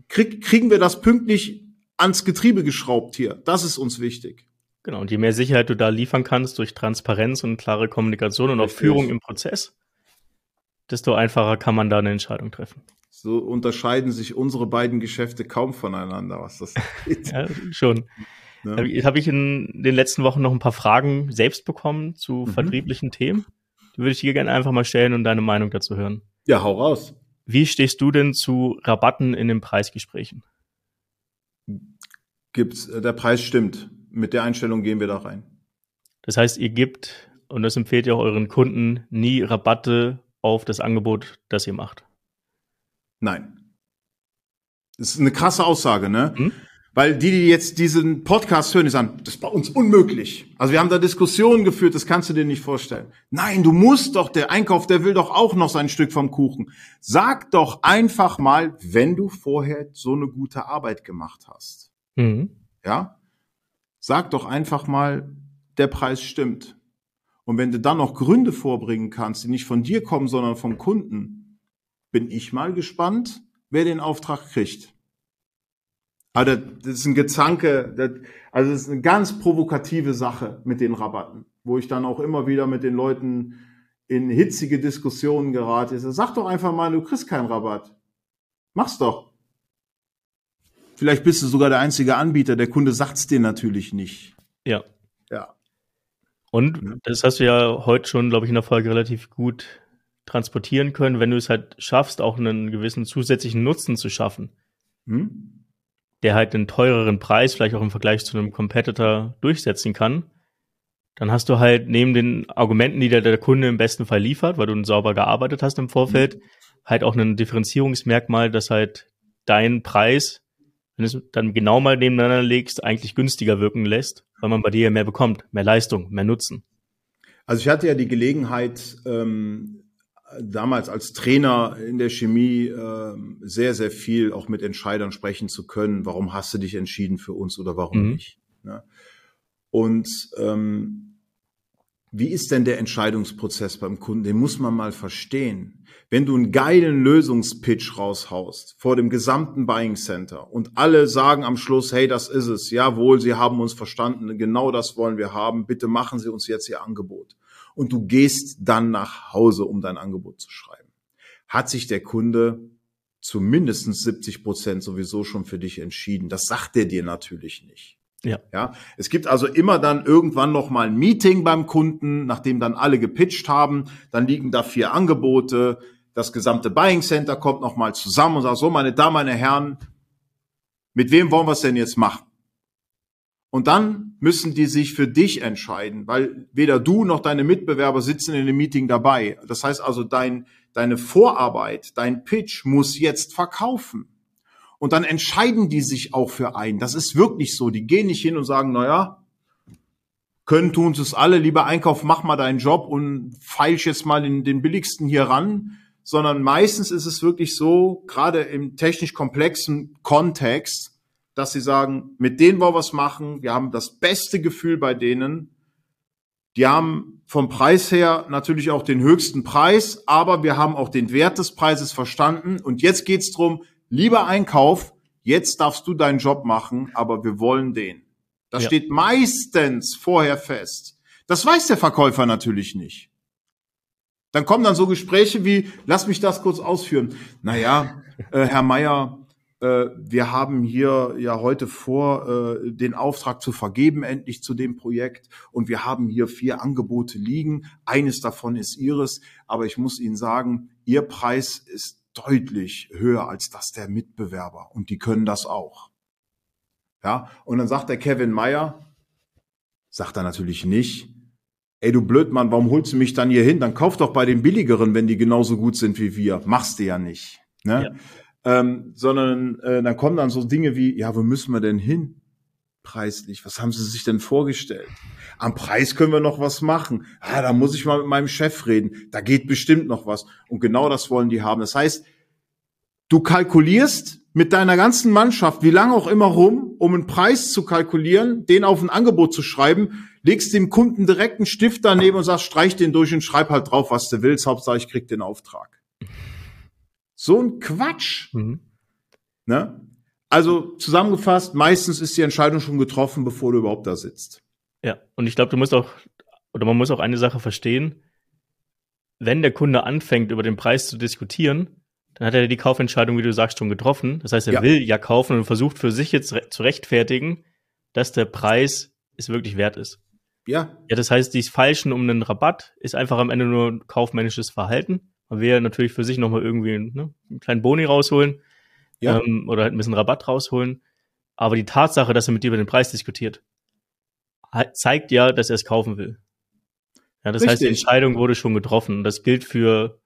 krieg, kriegen wir das pünktlich ans Getriebe geschraubt hier? Das ist uns wichtig. Genau, und je mehr Sicherheit du da liefern kannst durch Transparenz und klare Kommunikation und auch Führung im Prozess, desto einfacher kann man da eine Entscheidung treffen. So unterscheiden sich unsere beiden Geschäfte kaum voneinander, was das geht. ja, schon. Ja. Habe ich in den letzten Wochen noch ein paar Fragen selbst bekommen zu mhm. vertrieblichen Themen. Die würde ich dir gerne einfach mal stellen und deine Meinung dazu hören. Ja, hau raus. Wie stehst du denn zu Rabatten in den Preisgesprächen? Gibt's, äh, der Preis stimmt. Mit der Einstellung gehen wir da rein. Das heißt, ihr gebt, und das empfehlt ihr auch euren Kunden, nie Rabatte auf das Angebot, das ihr macht. Nein. Das ist eine krasse Aussage, ne? Hm? Weil die, die jetzt diesen Podcast hören, die sagen, das ist bei uns unmöglich. Also wir haben da Diskussionen geführt, das kannst du dir nicht vorstellen. Nein, du musst doch, der Einkauf, der will doch auch noch sein Stück vom Kuchen. Sag doch einfach mal, wenn du vorher so eine gute Arbeit gemacht hast. Mhm. Ja? Sag doch einfach mal, der Preis stimmt. Und wenn du dann noch Gründe vorbringen kannst, die nicht von dir kommen, sondern vom Kunden, bin ich mal gespannt, wer den Auftrag kriegt. Aber das, ist ein Gezanke, das, also das ist eine ganz provokative Sache mit den Rabatten, wo ich dann auch immer wieder mit den Leuten in hitzige Diskussionen gerate. Sag doch einfach mal, du kriegst keinen Rabatt. Mach's doch. Vielleicht bist du sogar der einzige Anbieter, der Kunde sagt's dir natürlich nicht. Ja. Ja. Und das hast du ja heute schon, glaube ich, in der Folge relativ gut transportieren können, wenn du es halt schaffst, auch einen gewissen zusätzlichen Nutzen zu schaffen. Hm? der halt einen teureren Preis vielleicht auch im Vergleich zu einem Competitor durchsetzen kann, dann hast du halt neben den Argumenten, die der, der Kunde im besten Fall liefert, weil du sauber gearbeitet hast im Vorfeld, mhm. halt auch ein Differenzierungsmerkmal, dass halt dein Preis, wenn du es dann genau mal nebeneinander legst, eigentlich günstiger wirken lässt, weil man bei dir mehr bekommt, mehr Leistung, mehr Nutzen. Also ich hatte ja die Gelegenheit, ähm, damals als Trainer in der Chemie äh, sehr, sehr viel auch mit Entscheidern sprechen zu können. Warum hast du dich entschieden für uns oder warum mhm. nicht? Ne? Und ähm, wie ist denn der Entscheidungsprozess beim Kunden? Den muss man mal verstehen. Wenn du einen geilen Lösungspitch raushaust vor dem gesamten Buying Center und alle sagen am Schluss, hey, das ist es, jawohl, Sie haben uns verstanden, genau das wollen wir haben, bitte machen Sie uns jetzt Ihr Angebot und du gehst dann nach Hause, um dein Angebot zu schreiben. Hat sich der Kunde zu mindestens 70 Prozent sowieso schon für dich entschieden. Das sagt er dir natürlich nicht. Ja. Ja. Es gibt also immer dann irgendwann noch mal ein Meeting beim Kunden, nachdem dann alle gepitcht haben. Dann liegen da vier Angebote. Das gesamte Buying Center kommt noch mal zusammen und sagt so, meine Damen, meine Herren, mit wem wollen wir es denn jetzt machen? Und dann müssen die sich für dich entscheiden, weil weder du noch deine Mitbewerber sitzen in dem Meeting dabei. Das heißt also, dein, deine Vorarbeit, dein Pitch muss jetzt verkaufen. Und dann entscheiden die sich auch für einen. Das ist wirklich so. Die gehen nicht hin und sagen, na ja, können tun es alle, lieber Einkauf, mach mal deinen Job und feilsch jetzt mal in den billigsten hier ran. Sondern meistens ist es wirklich so, gerade im technisch komplexen Kontext, dass sie sagen, mit denen wollen wir was machen, wir haben das beste Gefühl bei denen. Die haben vom Preis her natürlich auch den höchsten Preis, aber wir haben auch den Wert des Preises verstanden. Und jetzt geht's drum, lieber Einkauf, jetzt darfst du deinen Job machen, aber wir wollen den. Das ja. steht meistens vorher fest. Das weiß der Verkäufer natürlich nicht. Dann kommen dann so Gespräche wie, lass mich das kurz ausführen. Naja, äh, Herr Meier, wir haben hier ja heute vor, äh, den Auftrag zu vergeben, endlich zu dem Projekt. Und wir haben hier vier Angebote liegen. Eines davon ist Ihres. Aber ich muss Ihnen sagen, Ihr Preis ist deutlich höher als das der Mitbewerber. Und die können das auch. Ja, und dann sagt der Kevin Meyer, sagt er natürlich nicht, ey du Blödmann, warum holst du mich dann hier hin? Dann kauf doch bei den billigeren, wenn die genauso gut sind wie wir. Machst du ja nicht. Ne? Ja ähm, sondern äh, dann kommen dann so Dinge wie, ja, wo müssen wir denn hin? Preislich, was haben Sie sich denn vorgestellt? Am Preis können wir noch was machen. Ah, da muss ich mal mit meinem Chef reden. Da geht bestimmt noch was. Und genau das wollen die haben. Das heißt, du kalkulierst mit deiner ganzen Mannschaft, wie lange auch immer rum, um einen Preis zu kalkulieren, den auf ein Angebot zu schreiben, legst dem Kunden direkt einen Stift daneben und sagst, streich den durch und schreib halt drauf, was du willst. Hauptsache, ich krieg den Auftrag. So ein Quatsch. Mhm. Ne? Also zusammengefasst, meistens ist die Entscheidung schon getroffen, bevor du überhaupt da sitzt. Ja, und ich glaube, du musst auch, oder man muss auch eine Sache verstehen, wenn der Kunde anfängt, über den Preis zu diskutieren, dann hat er die Kaufentscheidung, wie du sagst, schon getroffen. Das heißt, er ja. will ja kaufen und versucht für sich jetzt zu rechtfertigen, dass der Preis es wirklich wert ist. Ja. Ja, das heißt, dies Falschen um einen Rabatt ist einfach am Ende nur kaufmännisches Verhalten. Man will ja natürlich für sich nochmal irgendwie ne, einen kleinen Boni rausholen ja. ähm, oder halt ein bisschen Rabatt rausholen. Aber die Tatsache, dass er mit dir über den Preis diskutiert, zeigt ja, dass er es kaufen will. Ja, das Richtig. heißt, die Entscheidung wurde schon getroffen. Das gilt für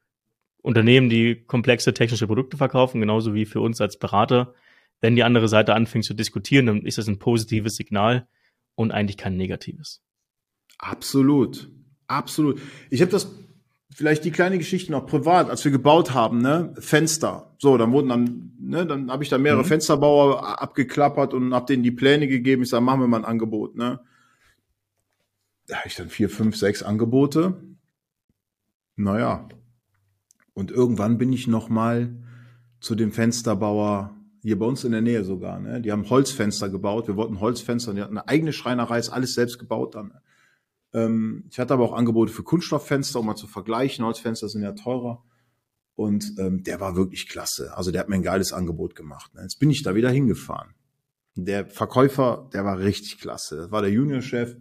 Unternehmen, die komplexe technische Produkte verkaufen, genauso wie für uns als Berater. Wenn die andere Seite anfängt zu diskutieren, dann ist das ein positives Signal und eigentlich kein negatives. Absolut. Absolut. Ich habe das vielleicht die kleine Geschichte noch privat, als wir gebaut haben, ne, Fenster. So, dann wurden dann, ne, dann habe ich da mehrere mhm. Fensterbauer abgeklappert und habe denen die Pläne gegeben. Ich sage, machen wir mal ein Angebot, ne. Da habe ich dann vier, fünf, sechs Angebote. Naja. Und irgendwann bin ich noch mal zu dem Fensterbauer hier bei uns in der Nähe sogar. Ne? Die haben Holzfenster gebaut. Wir wollten Holzfenster. Die hatten eine eigene Schreinerei, ist alles selbst gebaut dann. Ähm, ich hatte aber auch Angebote für Kunststofffenster, um mal zu vergleichen. Holzfenster sind ja teurer. Und ähm, der war wirklich klasse. Also der hat mir ein geiles Angebot gemacht. Ne? Jetzt bin ich da wieder hingefahren. Der Verkäufer, der war richtig klasse. Das war der Juniorchef.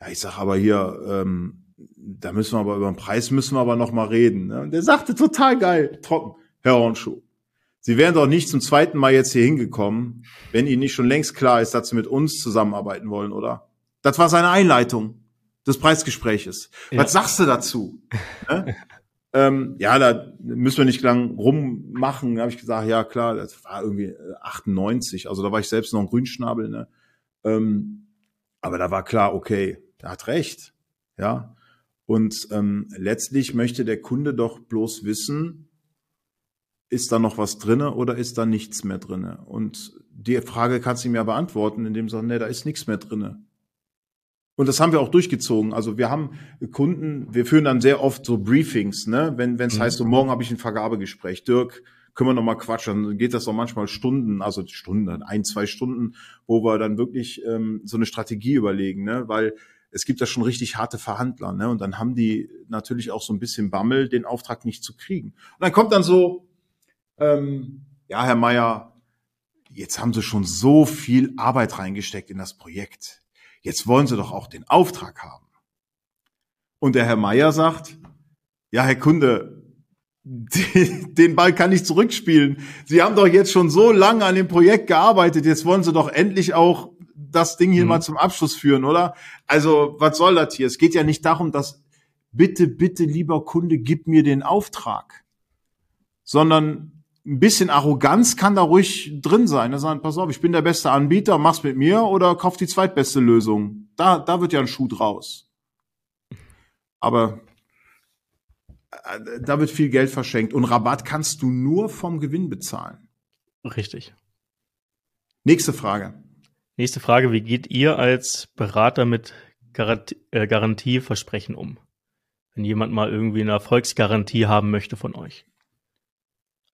Ja, ich sag aber hier, ähm, da müssen wir aber über den Preis müssen wir aber noch mal reden. Ne? Und der sagte total geil, trocken, Herr Hornschuh. Sie wären doch nicht zum zweiten Mal jetzt hier hingekommen, wenn Ihnen nicht schon längst klar ist, dass Sie mit uns zusammenarbeiten wollen, oder? Das war seine Einleitung des Preisgespräches. Ja. Was sagst du dazu? ne? ähm, ja, da müssen wir nicht lang rummachen. Da habe ich gesagt, ja klar, das war irgendwie 98, äh, also da war ich selbst noch ein Grünschnabel. Ne? Ähm, aber da war klar, okay, der hat recht. Ja. Und ähm, letztlich möchte der Kunde doch bloß wissen, ist da noch was drinne oder ist da nichts mehr drinne? Und die Frage kannst du ihm ja beantworten, indem du sagst, nee, da ist nichts mehr drinne. Und das haben wir auch durchgezogen. Also wir haben Kunden, wir führen dann sehr oft so Briefings, ne? Wenn es mhm. heißt, so morgen habe ich ein Vergabegespräch. Dirk, können wir noch mal quatschen. Dann geht das auch manchmal Stunden, also Stunden, ein, zwei Stunden, wo wir dann wirklich ähm, so eine Strategie überlegen, ne? Weil es gibt da schon richtig harte Verhandler, ne? Und dann haben die natürlich auch so ein bisschen Bammel, den Auftrag nicht zu kriegen. Und dann kommt dann so, ähm, ja, Herr Meier, jetzt haben Sie schon so viel Arbeit reingesteckt in das Projekt jetzt wollen Sie doch auch den Auftrag haben. Und der Herr Meier sagt, ja, Herr Kunde, den Ball kann ich zurückspielen. Sie haben doch jetzt schon so lange an dem Projekt gearbeitet, jetzt wollen Sie doch endlich auch das Ding hier mhm. mal zum Abschluss führen, oder? Also, was soll das hier? Es geht ja nicht darum, dass bitte, bitte, lieber Kunde, gib mir den Auftrag, sondern ein bisschen Arroganz kann da ruhig drin sein. Da sagen, pass auf, ich bin der beste Anbieter, mach's mit mir oder kauf die zweitbeste Lösung. Da, da wird ja ein Schuh draus. Aber äh, da wird viel Geld verschenkt und Rabatt kannst du nur vom Gewinn bezahlen. Richtig. Nächste Frage. Nächste Frage, wie geht ihr als Berater mit Garantie, äh, Garantieversprechen um? Wenn jemand mal irgendwie eine Erfolgsgarantie haben möchte von euch.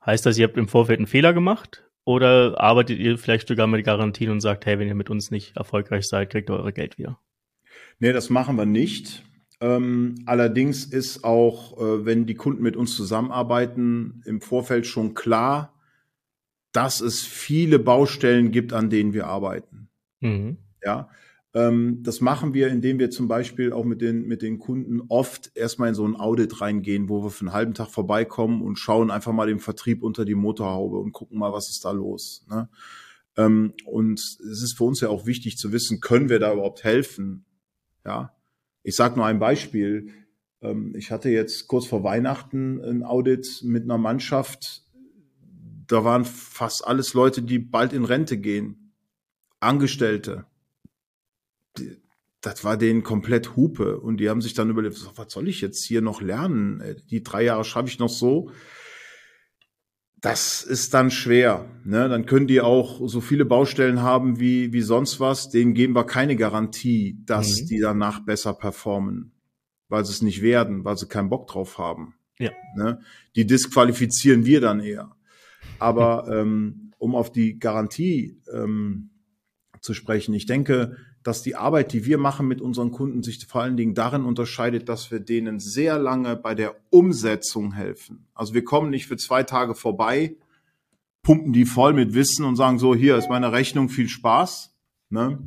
Heißt das, ihr habt im Vorfeld einen Fehler gemacht? Oder arbeitet ihr vielleicht sogar mit Garantien und sagt, hey, wenn ihr mit uns nicht erfolgreich seid, kriegt ihr eure Geld wieder? Nee, das machen wir nicht. Ähm, allerdings ist auch, äh, wenn die Kunden mit uns zusammenarbeiten, im Vorfeld schon klar, dass es viele Baustellen gibt, an denen wir arbeiten. Mhm. Ja, das machen wir, indem wir zum Beispiel auch mit den, mit den Kunden oft erstmal in so ein Audit reingehen, wo wir für einen halben Tag vorbeikommen und schauen einfach mal den Vertrieb unter die Motorhaube und gucken mal, was ist da los. Ne? Ähm, und es ist für uns ja auch wichtig zu wissen, können wir da überhaupt helfen? Ja, ich sage nur ein Beispiel. Ähm, ich hatte jetzt kurz vor Weihnachten ein Audit mit einer Mannschaft. Da waren fast alles Leute, die bald in Rente gehen. Angestellte das war denen komplett Hupe und die haben sich dann überlegt, was soll ich jetzt hier noch lernen? Äh, die drei Jahre schaffe ich noch so. Das ist dann schwer. Ne? Dann können die auch so viele Baustellen haben wie, wie sonst was. Denen geben wir keine Garantie, dass mhm. die danach besser performen, weil sie es nicht werden, weil sie keinen Bock drauf haben. Ja. Ne? Die disqualifizieren wir dann eher. Aber ähm, um auf die Garantie ähm, zu sprechen, ich denke, dass die Arbeit, die wir machen mit unseren Kunden, sich vor allen Dingen darin unterscheidet, dass wir denen sehr lange bei der Umsetzung helfen. Also wir kommen nicht für zwei Tage vorbei, pumpen die voll mit Wissen und sagen so, hier ist meine Rechnung, viel Spaß, ne?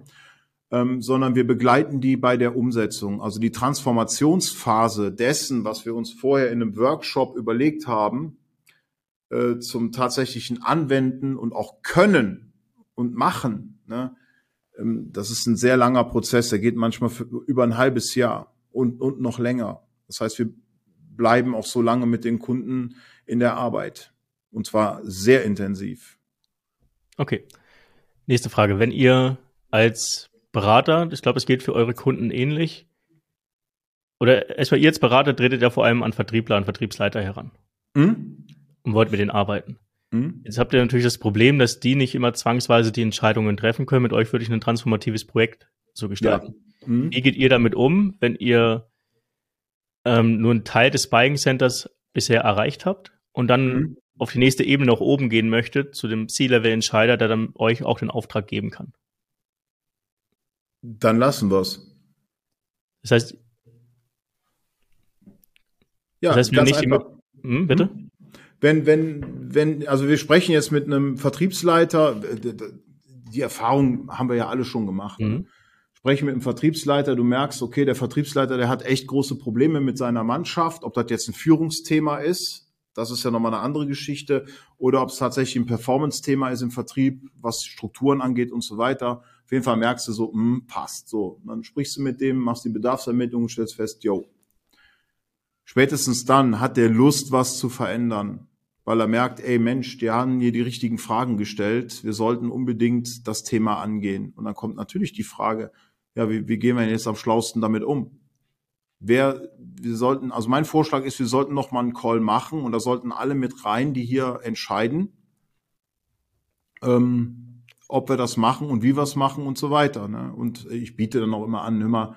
ähm, sondern wir begleiten die bei der Umsetzung. Also die Transformationsphase dessen, was wir uns vorher in einem Workshop überlegt haben, äh, zum tatsächlichen Anwenden und auch können und machen, ne? Ähm, das ist ein sehr langer Prozess, der geht manchmal über ein halbes Jahr und, und noch länger. Das heißt, wir bleiben auch so lange mit den Kunden in der Arbeit. Und zwar sehr intensiv. Okay. Nächste Frage. Wenn ihr als Berater, ich glaube, es geht für eure Kunden ähnlich, oder erstmal ihr als Berater tretet ja vor allem an Vertriebler, an Vertriebsleiter heran. Mhm. Und wollt mit denen arbeiten. Mhm. Jetzt habt ihr natürlich das Problem, dass die nicht immer zwangsweise die Entscheidungen treffen können. Mit euch würde ich ein transformatives Projekt so gestalten. Ja. Mhm. Wie geht ihr damit um, wenn ihr ähm, nur einen Teil des Buying Centers bisher erreicht habt und dann mhm. auf die nächste Ebene nach oben gehen möchtet, zu dem C-Level-Entscheider, der dann euch auch den Auftrag geben kann? Dann lassen wir's. Das heißt, ja, das heißt, wir nicht einfach. Die, hm, bitte? Wenn, wenn, wenn, also wir sprechen jetzt mit einem Vertriebsleiter, die Erfahrung haben wir ja alle schon gemacht. Mhm. Sprechen mit einem Vertriebsleiter, du merkst, okay, der Vertriebsleiter, der hat echt große Probleme mit seiner Mannschaft, ob das jetzt ein Führungsthema ist, das ist ja nochmal eine andere Geschichte, oder ob es tatsächlich ein Performance-Thema ist im Vertrieb, was Strukturen angeht und so weiter. Auf jeden Fall merkst du so, mh, hm, passt. So, dann sprichst du mit dem, machst die Bedarfsermittlung und stellst fest, yo, spätestens dann hat der Lust, was zu verändern weil er merkt, ey Mensch, die haben hier die richtigen Fragen gestellt. Wir sollten unbedingt das Thema angehen. Und dann kommt natürlich die Frage, ja, wie, wie gehen wir jetzt am schlausten damit um? Wer, wir sollten, also mein Vorschlag ist, wir sollten noch mal einen Call machen und da sollten alle mit rein, die hier entscheiden, ähm, ob wir das machen und wie wir es machen und so weiter. Ne? Und ich biete dann auch immer an, immer,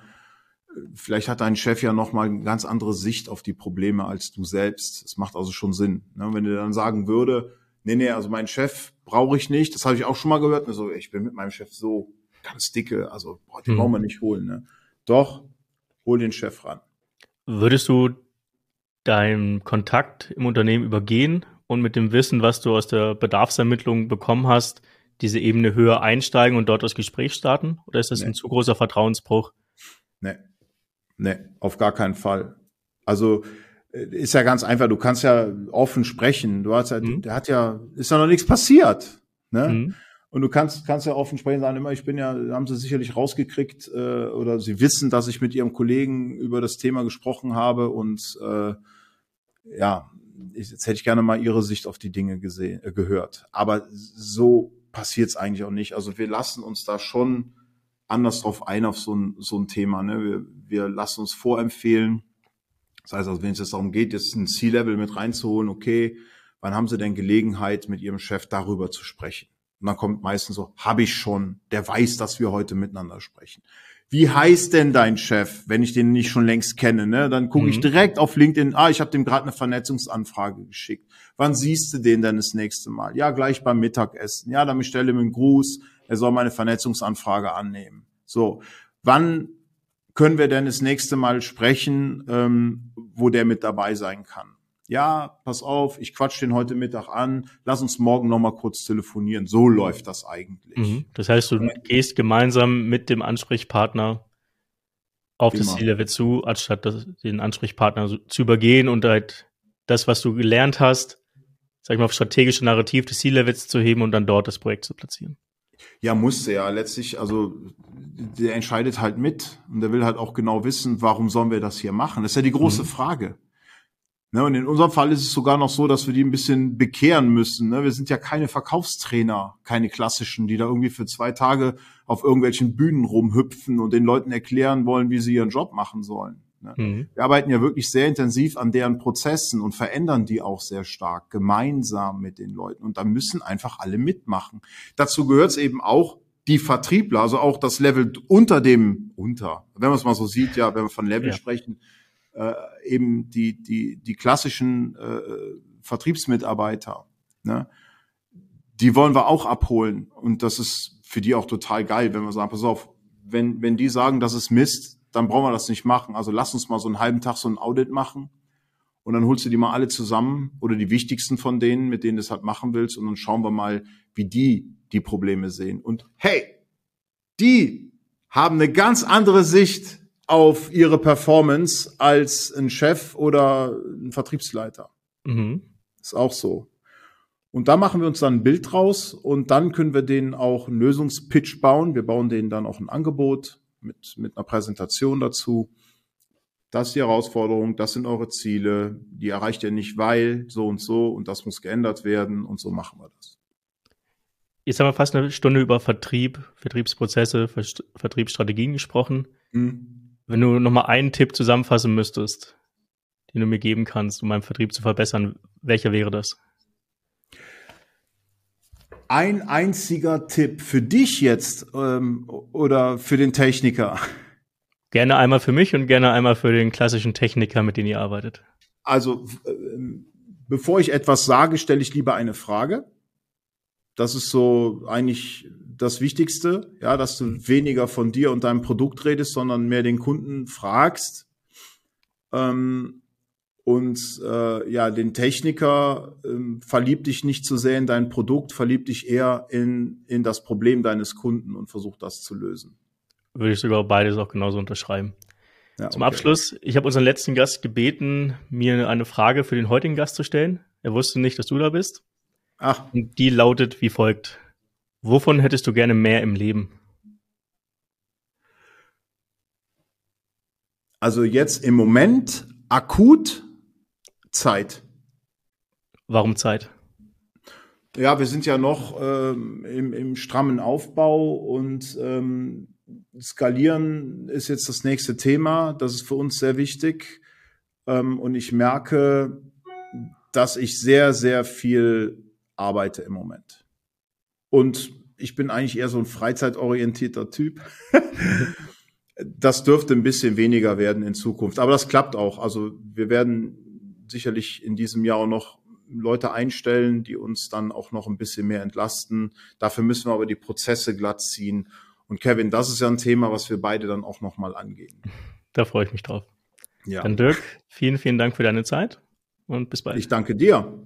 vielleicht hat dein Chef ja noch mal eine ganz andere Sicht auf die Probleme als du selbst. Es macht also schon Sinn. Ne? Wenn er dann sagen würde, nee, nee, also mein Chef brauche ich nicht, das habe ich auch schon mal gehört. Also ich bin mit meinem Chef so ganz dicke, also boah, den hm. brauchen wir nicht holen. Ne? Doch, hol den Chef ran. Würdest du deinen Kontakt im Unternehmen übergehen und mit dem Wissen, was du aus der Bedarfsermittlung bekommen hast, diese Ebene höher einsteigen und dort das Gespräch starten? Oder ist das nee. ein zu großer Vertrauensbruch? Nee, Nee, auf gar keinen Fall. Also äh, ist ja ganz einfach, du kannst ja offen sprechen. Du hast ja, mhm. der hat ja, ist ja noch nichts passiert. Ne? Mhm. Und du kannst, kannst ja offen sprechen, sagen immer, ich bin ja, haben sie sicherlich rausgekriegt, äh, oder sie wissen, dass ich mit ihrem Kollegen über das Thema gesprochen habe und äh, ja, ich, jetzt hätte ich gerne mal ihre Sicht auf die Dinge gesehen, äh, gehört. Aber so passiert es eigentlich auch nicht. Also wir lassen uns da schon anders drauf ein auf so ein, so ein Thema. Ne? Wir, wir lassen uns vorempfehlen. Das heißt also, wenn es jetzt darum geht, jetzt ein C-Level mit reinzuholen, okay, wann haben Sie denn Gelegenheit, mit Ihrem Chef darüber zu sprechen? Und dann kommt meistens so, habe ich schon, der weiß, dass wir heute miteinander sprechen. Wie heißt denn dein Chef, wenn ich den nicht schon längst kenne? Ne? Dann gucke mhm. ich direkt auf LinkedIn, ah, ich habe dem gerade eine Vernetzungsanfrage geschickt. Wann siehst du den denn das nächste Mal? Ja, gleich beim Mittagessen. Ja, dann stelle ihm einen Gruß er soll meine Vernetzungsanfrage annehmen. So, wann können wir denn das nächste Mal sprechen, ähm, wo der mit dabei sein kann? ja, pass auf, ich quatsch den heute Mittag an, lass uns morgen nochmal kurz telefonieren. So läuft das eigentlich. Mhm. Das heißt, du gehst gemeinsam mit dem Ansprechpartner auf Immer. das C-Level zu, anstatt das, den Ansprechpartner zu übergehen und halt das, was du gelernt hast, sag ich mal, auf strategische Narrativ des C-Levels zu heben und dann dort das Projekt zu platzieren. Ja, musste ja letztlich, also der entscheidet halt mit und der will halt auch genau wissen, warum sollen wir das hier machen. Das ist ja die große mhm. Frage. Ne, und in unserem Fall ist es sogar noch so, dass wir die ein bisschen bekehren müssen. Ne? Wir sind ja keine Verkaufstrainer, keine klassischen, die da irgendwie für zwei Tage auf irgendwelchen Bühnen rumhüpfen und den Leuten erklären wollen, wie sie ihren Job machen sollen. Ne? Mhm. Wir arbeiten ja wirklich sehr intensiv an deren Prozessen und verändern die auch sehr stark, gemeinsam mit den Leuten. Und da müssen einfach alle mitmachen. Dazu gehört es eben auch, die Vertriebler, also auch das Level unter dem, unter, wenn man es mal so sieht, ja, wenn wir von Level ja. sprechen, äh, eben die, die, die klassischen äh, Vertriebsmitarbeiter, ne? die wollen wir auch abholen. Und das ist für die auch total geil, wenn wir sagen, pass auf, wenn, wenn die sagen, das ist Mist, dann brauchen wir das nicht machen. Also lass uns mal so einen halben Tag so ein Audit machen. Und dann holst du die mal alle zusammen oder die wichtigsten von denen, mit denen du es halt machen willst. Und dann schauen wir mal, wie die die Probleme sehen. Und hey, die haben eine ganz andere Sicht auf ihre Performance als ein Chef oder ein Vertriebsleiter. Mhm. Ist auch so. Und da machen wir uns dann ein Bild draus und dann können wir denen auch einen Lösungspitch bauen. Wir bauen denen dann auch ein Angebot mit, mit einer Präsentation dazu. Das ist die Herausforderung, das sind eure Ziele, die erreicht ihr nicht, weil so und so und das muss geändert werden und so machen wir das. Jetzt haben wir fast eine Stunde über Vertrieb, Vertriebsprozesse, Vertriebsstrategien gesprochen. Mhm. Wenn du nochmal einen Tipp zusammenfassen müsstest, den du mir geben kannst, um meinen Vertrieb zu verbessern, welcher wäre das? Ein einziger Tipp für dich jetzt ähm, oder für den Techniker? Gerne einmal für mich und gerne einmal für den klassischen Techniker, mit dem ihr arbeitet. Also, äh, bevor ich etwas sage, stelle ich lieber eine Frage. Das ist so eigentlich das Wichtigste, ja, dass du weniger von dir und deinem Produkt redest, sondern mehr den Kunden fragst. Ähm, und äh, ja, den Techniker ähm, verlieb dich nicht zu sehr in dein Produkt, verlieb dich eher in, in das Problem deines Kunden und versuch das zu lösen. Würde ich sogar beides auch genauso unterschreiben. Ja, Zum okay. Abschluss, ich habe unseren letzten Gast gebeten, mir eine Frage für den heutigen Gast zu stellen. Er wusste nicht, dass du da bist. Ach. Und die lautet wie folgt. Wovon hättest du gerne mehr im Leben? Also jetzt im Moment akut Zeit. Warum Zeit? Ja, wir sind ja noch ähm, im, im strammen Aufbau und ähm, skalieren ist jetzt das nächste Thema. Das ist für uns sehr wichtig. Ähm, und ich merke, dass ich sehr, sehr viel arbeite im Moment. Und ich bin eigentlich eher so ein freizeitorientierter Typ. das dürfte ein bisschen weniger werden in Zukunft. Aber das klappt auch. Also wir werden sicherlich in diesem Jahr auch noch Leute einstellen, die uns dann auch noch ein bisschen mehr entlasten. Dafür müssen wir aber die Prozesse glatt ziehen. Und Kevin, das ist ja ein Thema, was wir beide dann auch nochmal angehen. Da freue ich mich drauf. Ja. Dann Dirk, vielen, vielen Dank für deine Zeit und bis bald. Ich danke dir.